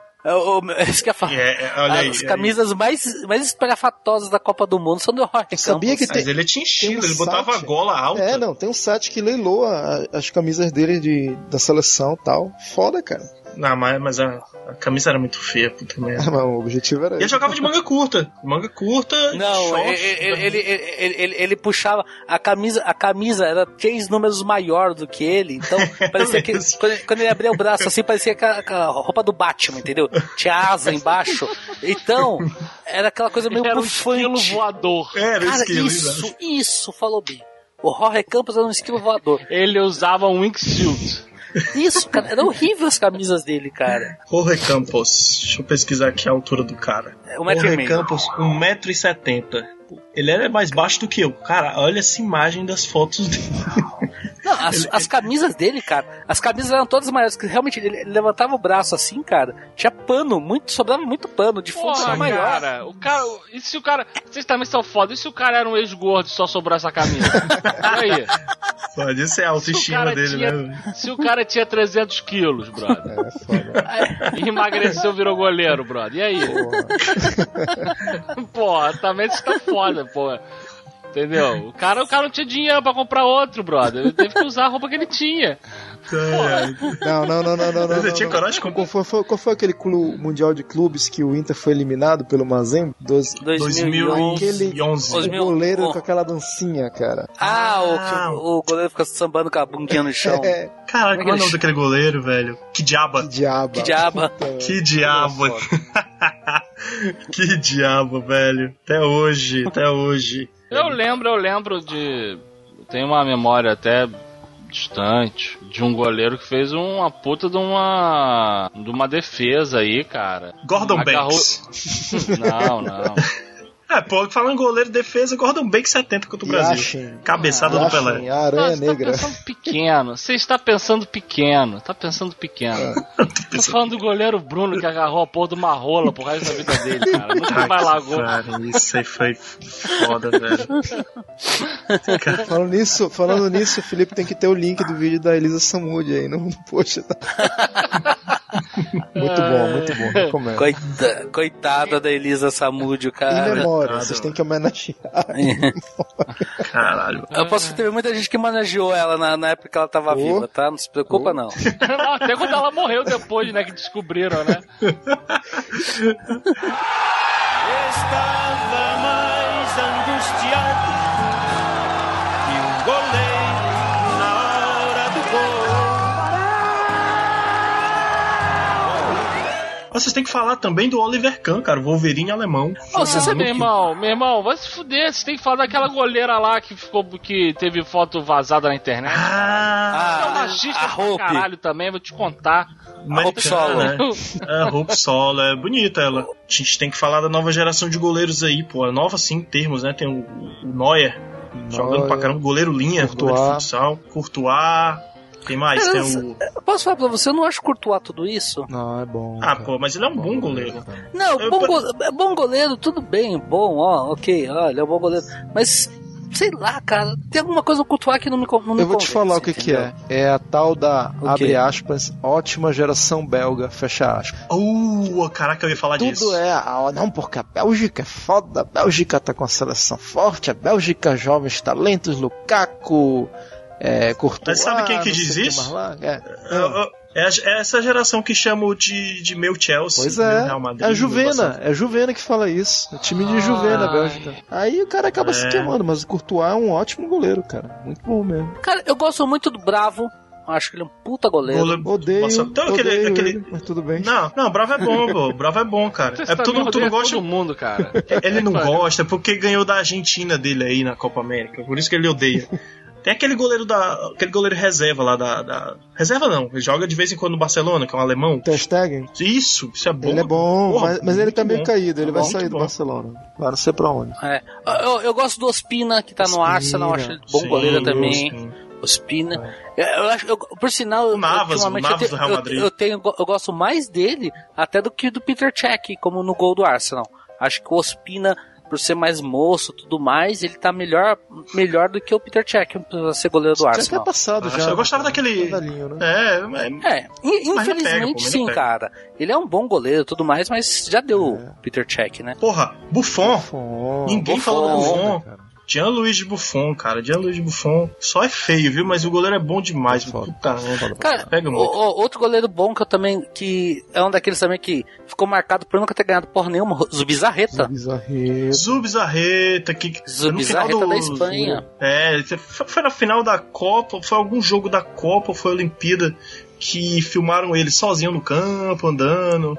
Isso que eu ia falar. É, é, olha aí, As aí. camisas mais, mais espalhafatosas da Copa do Mundo são do Jorge Sabia Campos. que tem- Mas ele tinha tem um ele botava a site- gola alta. É, não, tem um site que leiloa a- as camisas dele de, da seleção e tal. Foda, cara. Não, mas, mas a, a camisa era muito feia, puta merda. Mas o objetivo era E ele jogava de manga curta. Manga curta, Não, short. ele, ele, ele, ele, ele- ele puxava a camisa, a camisa era três números maior do que ele, então parecia que quando, quando ele abria o braço assim parecia aquela, aquela roupa do Batman, entendeu? Tinha asa embaixo, então era aquela coisa meio Era um bufante. esquilo voador. Era Cara, esquilo, isso, isso, falou bem. O Jorge Campos era um esquilo voador. Ele usava um wingsuit. Isso, cara, era horrível as camisas dele, cara. Jorge Campos. Deixa eu pesquisar aqui a altura do cara. Um metro e Jorge meio. Campos, 1,70m. Ele era mais baixo do que eu. Cara, olha essa imagem das fotos dele. Não, as, as camisas dele, cara, as camisas eram todas maiores, que realmente ele, levantava o braço assim, cara, tinha pano, muito, sobrava muito pano, de fundo Porra, maior. cara, o cara. E se o cara. Vocês também são foda. E se o cara era um ex-gordo e só sobrou essa camisa? e aí? Pode ser a autoestima dele, tinha- né? Se o cara tinha 300 quilos, brother. É, foda. E emagreceu, virou goleiro, brother. E aí? Porra, também isso tá foda, porra. Entendeu? O cara, o cara não tinha dinheiro pra comprar outro, brother. Ele teve que usar a roupa que ele tinha. Não, não, não, não, não. não, Você não, tinha não. coragem de comprar? Qual foi, foi- qual foi aquele clube mundial de clubes que o Inter foi eliminado pelo Mazembe? Doze- 2011. Aquele 11. o goleiro Oh. com aquela dancinha, cara. Ah, o, Ah. o, o goleiro fica sambando com a bundinha no chão. É, Caraca, qual é o nome Aquele- daquele goleiro, velho? Que diaba. que diabo. Que diaba. Que diabo. que diabo, velho. Até hoje, até hoje. Eu lembro, eu lembro de. Tem uma memória até distante de um goleiro que fez uma puta de uma. de uma defesa aí, cara. Gordon Agarrou- Banks. Não, não. É, pô, falando em goleiro, defesa, Gordon Banks 70 contra o Brasil. Yashin. Cabeçada do Yashin, Pelé. a aranha Você tá negra. pensando pequeno. Você está pensando pequeno. Tá pensando pequeno. Tô falando do goleiro Bruno que agarrou a porra de uma rola pro resto da vida dele, cara. Nunca mais largou. Cara, isso aí foi foda, velho. Falando nisso, falando nisso, o Felipe tem que ter o link do vídeo da Elisa Samud aí no, no post. Tá? muito bom, muito bom. Recomendo. Coita- coitada da Elisa Samúdio, cara. Em memória, vocês têm que homenagear. Caralho. Eu posso ter muita gente que manejou ela na, na época que ela tava viva, tá? Não se preocupa, não. Não, até quando ela morreu depois, né? Que descobriram, né? Estava mais angustiado Vocês têm que falar também do Oliver Kahn, cara, o Wolverine alemão. Você Ah, sabe, meu irmão, meu irmão, vai se fuder. Você tem que falar daquela goleira lá que ficou que teve foto vazada na internet. Ah, é um machista do caralho também, vou te contar. Americana, né? É, a Hope Solo, é bonita ela. A gente tem que falar da nova geração de goleiros aí, pô. É nova sim em termos, né? Tem o, o Neuer, jogando pra caramba, goleiro linha, goleiro de futsal. Courtois, tem mais? Cara, Tem o... eu Posso falar pra você, eu não acho Courtois tudo isso. Não, é bom. Ah, pô, mas ele é um bom goleiro. Não, Eu- bom, go- é bom goleiro, tudo bem, bom, ó, ok, olha, é um bom goleiro. Mas, sei lá, cara, tem alguma coisa no Courtois que não me, não me Eu vou te convence, falar o que, que é. É a tal da, O abre aspas, ótima geração belga, fecha aspas. Uh, caraca, eu ia falar Tudo disso. é, ah, não, porque a Bélgica é foda, a Bélgica tá com a seleção forte, a Bélgica jovens talentos, Lukaku, é, Courtois, Mas sabe quem que diz isso? É. É, é- é é essa geração que chamo de, de meu Chelsea, Pois é, Real Madrid, é a Juvena, é a Juvena que fala isso. O time de Juvena, a Bélgica. Aí o cara acaba se É. queimando, mas o Courtois é um ótimo goleiro, cara. Muito bom mesmo. Cara, eu gosto muito do Bravo, acho que ele é um puta goleiro. Gole- Odeio, Nossa, então aquele- odeio aquele- ele, mas tudo bem. Não, não, Bravo é bom, pô. Bravo é bom, cara. Você É, tu, não, tu não gosta. todo mundo, cara. Ele não gosta porque ganhou da Argentina dele aí na Copa América. Por isso que ele odeia. Tem aquele goleiro da. aquele goleiro reserva lá da. da- Reserva não, ele joga de vez em quando no Barcelona, que é um alemão. Ter Stegen? Isso, isso é bom. Ele é bom, Porra, mas, mas ele tá meio bom. caído, ele vai Muito sair do bom. Barcelona. Vai não sei pra onde. É. Eu, eu gosto do Ospina, que tá no Ospina, Arsenal, acho ele bom sim, goleiro também. Ospina. Ospina. Eu, eu acho, eu- por sinal, eu, Navas, ultimamente o Navas eu, do Real eu- Madrid. eu tenho, eu gosto mais dele até do que do Peter Cech, como no gol do Arsenal. Acho que o Ospina, por ser mais moço e tudo mais, ele tá melhor, melhor do que o Peter Cech pra ser goleiro do é Arsenal. passado Acho- já. eu gostava daquele- Velhinho, né? É, mas- É, Mas pega, infelizmente pô, sim, cara. Ele é um bom goleiro e tudo mais, mas já deu É. o Peter Cech, né? Porra, Buffon. Buffon, Ninguém Buffon, falou do Buffon. cara. Gianluigi Buffon, cara. Gianluigi Buffon. Só é feio, viu? Mas o goleiro é bom demais. Foda. Puta merda. Cara, Pega o- muito. o- outro goleiro bom que eu também, que é um daqueles também que ficou marcado por nunca ter ganhado porra nenhuma, Zubizarreta. Bizarreta. Zubizarreta, que que- Zubizarreta do- da Espanha. É, foi foi na final da Copa, foi algum jogo da Copa, foi a Olimpíada, que filmaram ele sozinho no campo, andando,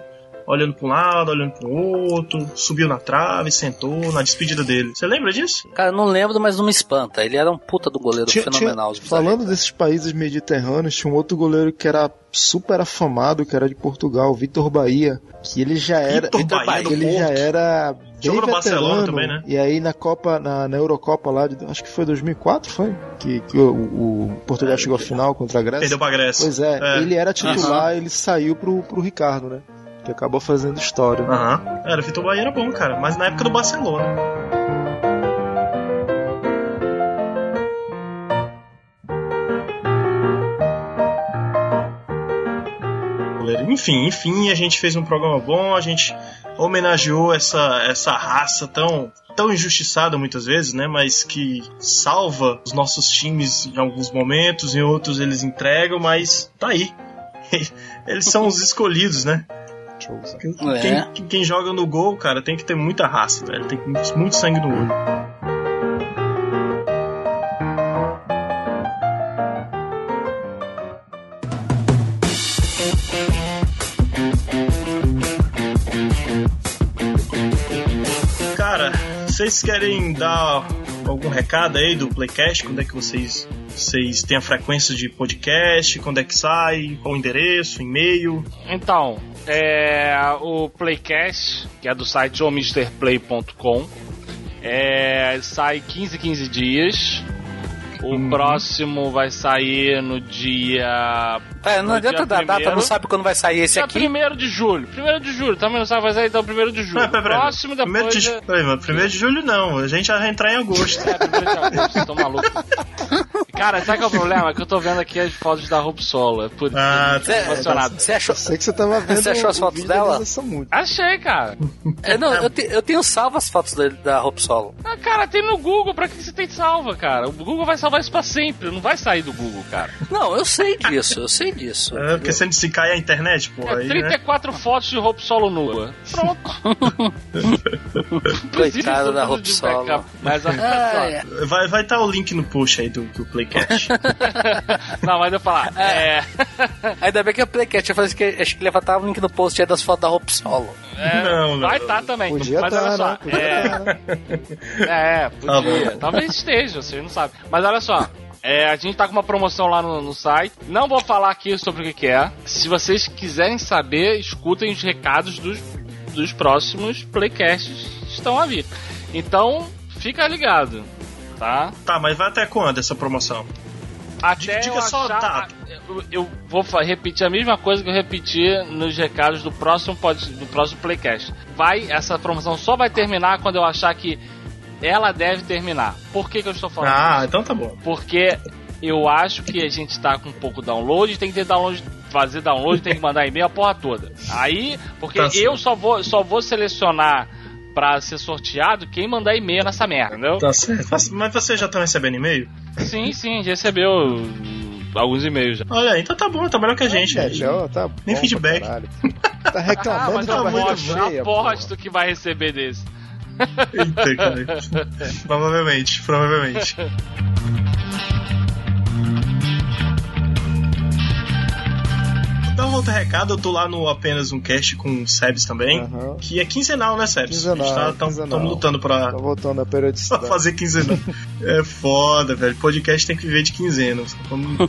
olhando pra um lado, olhando pro outro, subiu na trave, sentou na despedida dele. Você lembra disso? Cara, não lembro, mas não me espanta. Ele era um puta do goleiro Tinha- fenomenal. tinha- falando desses países mediterrâneos, tinha um outro goleiro que era super afamado, que era de Portugal, Vitor Bahia, que ele já era, Vitor Bahia do ele já era bem Jogou no Barcelona veterano, também, né? E aí na Copa, na, na Eurocopa lá, de, acho que foi 2004, foi? Que, que o, o Portugal chegou à final contra a Grécia. Perdeu pra Grécia. Pois é, É. ele era titular, ele saiu pro, pro Ricardo, né? Que acabou fazendo história. Aham. Era, o Vitor Bahia era bom, cara, mas na época do Barcelona. Enfim, enfim, a gente fez um programa bom, a gente homenageou essa, essa raça tão, tão injustiçada muitas vezes, né? Mas que salva os nossos times em alguns momentos, em outros eles entregam, mas tá aí. Eles são os escolhidos, né? É. Quem, quem joga no gol, cara, tem que ter muita raça, velho. Tem que ter muito sangue no olho. Cara, vocês querem dar algum recado aí do Playcast? Quando é que vocês, vocês têm a frequência de podcast? Quando é que sai? Qual o endereço? E-mail? Então, é, o Playcast, que é do site omisterplay.com, É, sai 15, 15 dias. O próximo vai sair no dia. É, não no adianta dia dar data, primeiro. não sabe quando vai sair esse Dia aqui. 1 de julho. 1 de julho, também não sabe, vai sair então 1 de julho. Peraí. próximo Primeiro depois. de, é- primeiro de julho não, a gente já vai entrar em agosto. É, 1 de agosto, vocês tão malucos. Cara, sabe qual é o problema? É que eu tô vendo aqui as fotos da Roupa Solo. É por Ah, tô emocionado. Você achou, Sei que você tava vendo Você achou as fotos dela? Achei, cara. É, não, eu, te- eu tenho salvo as fotos da, da Hope Solo. Ah, cara, tem no Google, pra que você tem salva, cara? O Google vai salvar isso pra sempre, não vai sair do Google, cara. Não, eu sei disso, eu sei disso. É, porque se, se cai a internet, pô, É aí, né? 34 fotos de roupa solo nua. Pronto. Coitada da Hope Solo. backup, Mas olha Ah, só. Vai estar vai tá o link no post aí do, do Playcast. Não, mas eu falar. É. Ainda bem que é Playcat, eu falei que acho que ele vai o link no post aí das fotos da Hope Solo. é, Não, não, Vai estar também. Podia mas tá, olha só. né? Podia é, tá, né? é, Tá podia. bom. Talvez esteja, vocês não sabem. Mas olha só. É, a gente tá com uma promoção lá no, no site. Não vou falar aqui sobre o que, que é. Se vocês quiserem saber, escutem os recados dos, dos próximos playcasts que estão a vir. Então, fica ligado, tá? Tá, mas vai até quando essa promoção? Até Diga eu só achar- data. Eu, vou repetir a mesma coisa que eu repeti nos recados do próximo pod, do próximo playcast. Vai, essa promoção só vai terminar quando eu achar que ela deve terminar. Por que, que eu estou falando? Ah, isso? então tá bom. Porque eu acho que a gente tá com um pouco download, tem que ter download, fazer download, tem que mandar e-mail a porra toda. Aí, porque Tá eu só vou, só vou selecionar pra ser sorteado quem mandar e-mail nessa merda, entendeu? Tá certo. Mas- você já tá recebendo e-mail? Sim, sim, já recebeu uh, alguns e-mails já. Olha, então tá bom, tá melhor que a gente. Melhor, tá Nem bom feedback. Tá Ah, reclamando mas de eu barriga aposto, cheia, aposto que vai receber desse. Eita, cara. provavelmente, provavelmente. Outro recado, eu tô lá no apenas um cast com o Sebs também, Aham. que é quinzenal, né, Sebs? Quinzenal, Estamos quinzenal. lutando pra, Tá voltando a pra periodicidade. fazer quinzenal. É foda, velho. Podcast tem que viver de quinzena.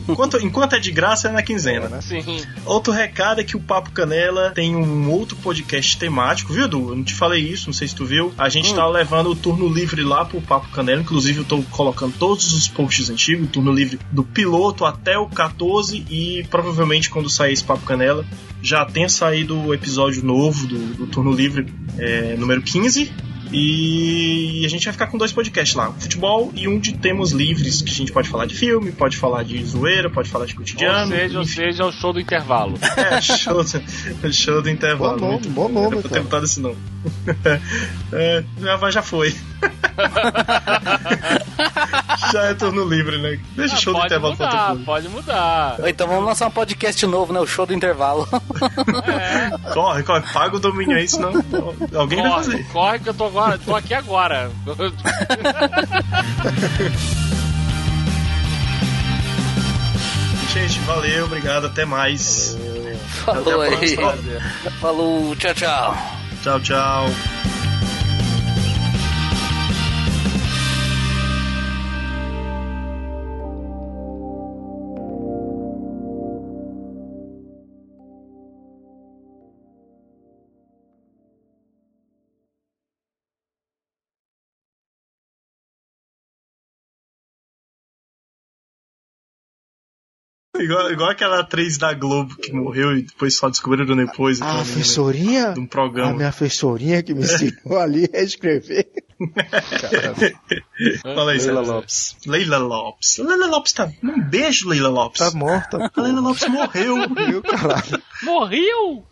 Enquanto, enquanto é de graça, é na quinzena. né? Sim. Outro recado é que o Papo Canela tem um outro podcast temático, viu, Edu? Eu não te falei isso, não sei se tu viu. A gente tá levando o turno livre lá pro Papo Canela. Inclusive, eu tô colocando todos os posts antigos, o turno livre do piloto até o 14. E provavelmente quando sair esse Papo Canela, já tenha saído o episódio novo do, do turno livre, é, número 15. E a gente vai ficar com dois podcasts lá, um futebol e um de temas livres, que a gente pode falar de filme, pode falar de zoeira, pode falar de Ou cotidiano. seja, ou seja, é o show do intervalo. É, show do, show do intervalo. Bom nome, muito bom nome, pra ter botado esse nome. É, já foi. já é turno livre, né? Deixa o show do Ah, pode intervalo pra mudar, outra coisa. pode mudar. Então vamos lançar um podcast novo, né? O show do intervalo. Corre, corre, paga o domínio aí, senão alguém vai Corre, fazer. corre que eu tô, agora, tô aqui agora. Gente, valeu, obrigado, até mais. Falou Até a aí. próxima. Falou, tchau, tchau. Tchau, tchau. Igual, igual aquela atriz da Globo que morreu e depois só descobriram depois. A então, né, assessoria? De um A programa. minha assessorinha que me ensinou ali a escrever. Fala aí, Leila. Lopes. Leila Lopes. Leila Lopes tá. Um beijo, Leila Lopes. Tá morta. A Leila Lopes morreu. Meu caralho. Morreu?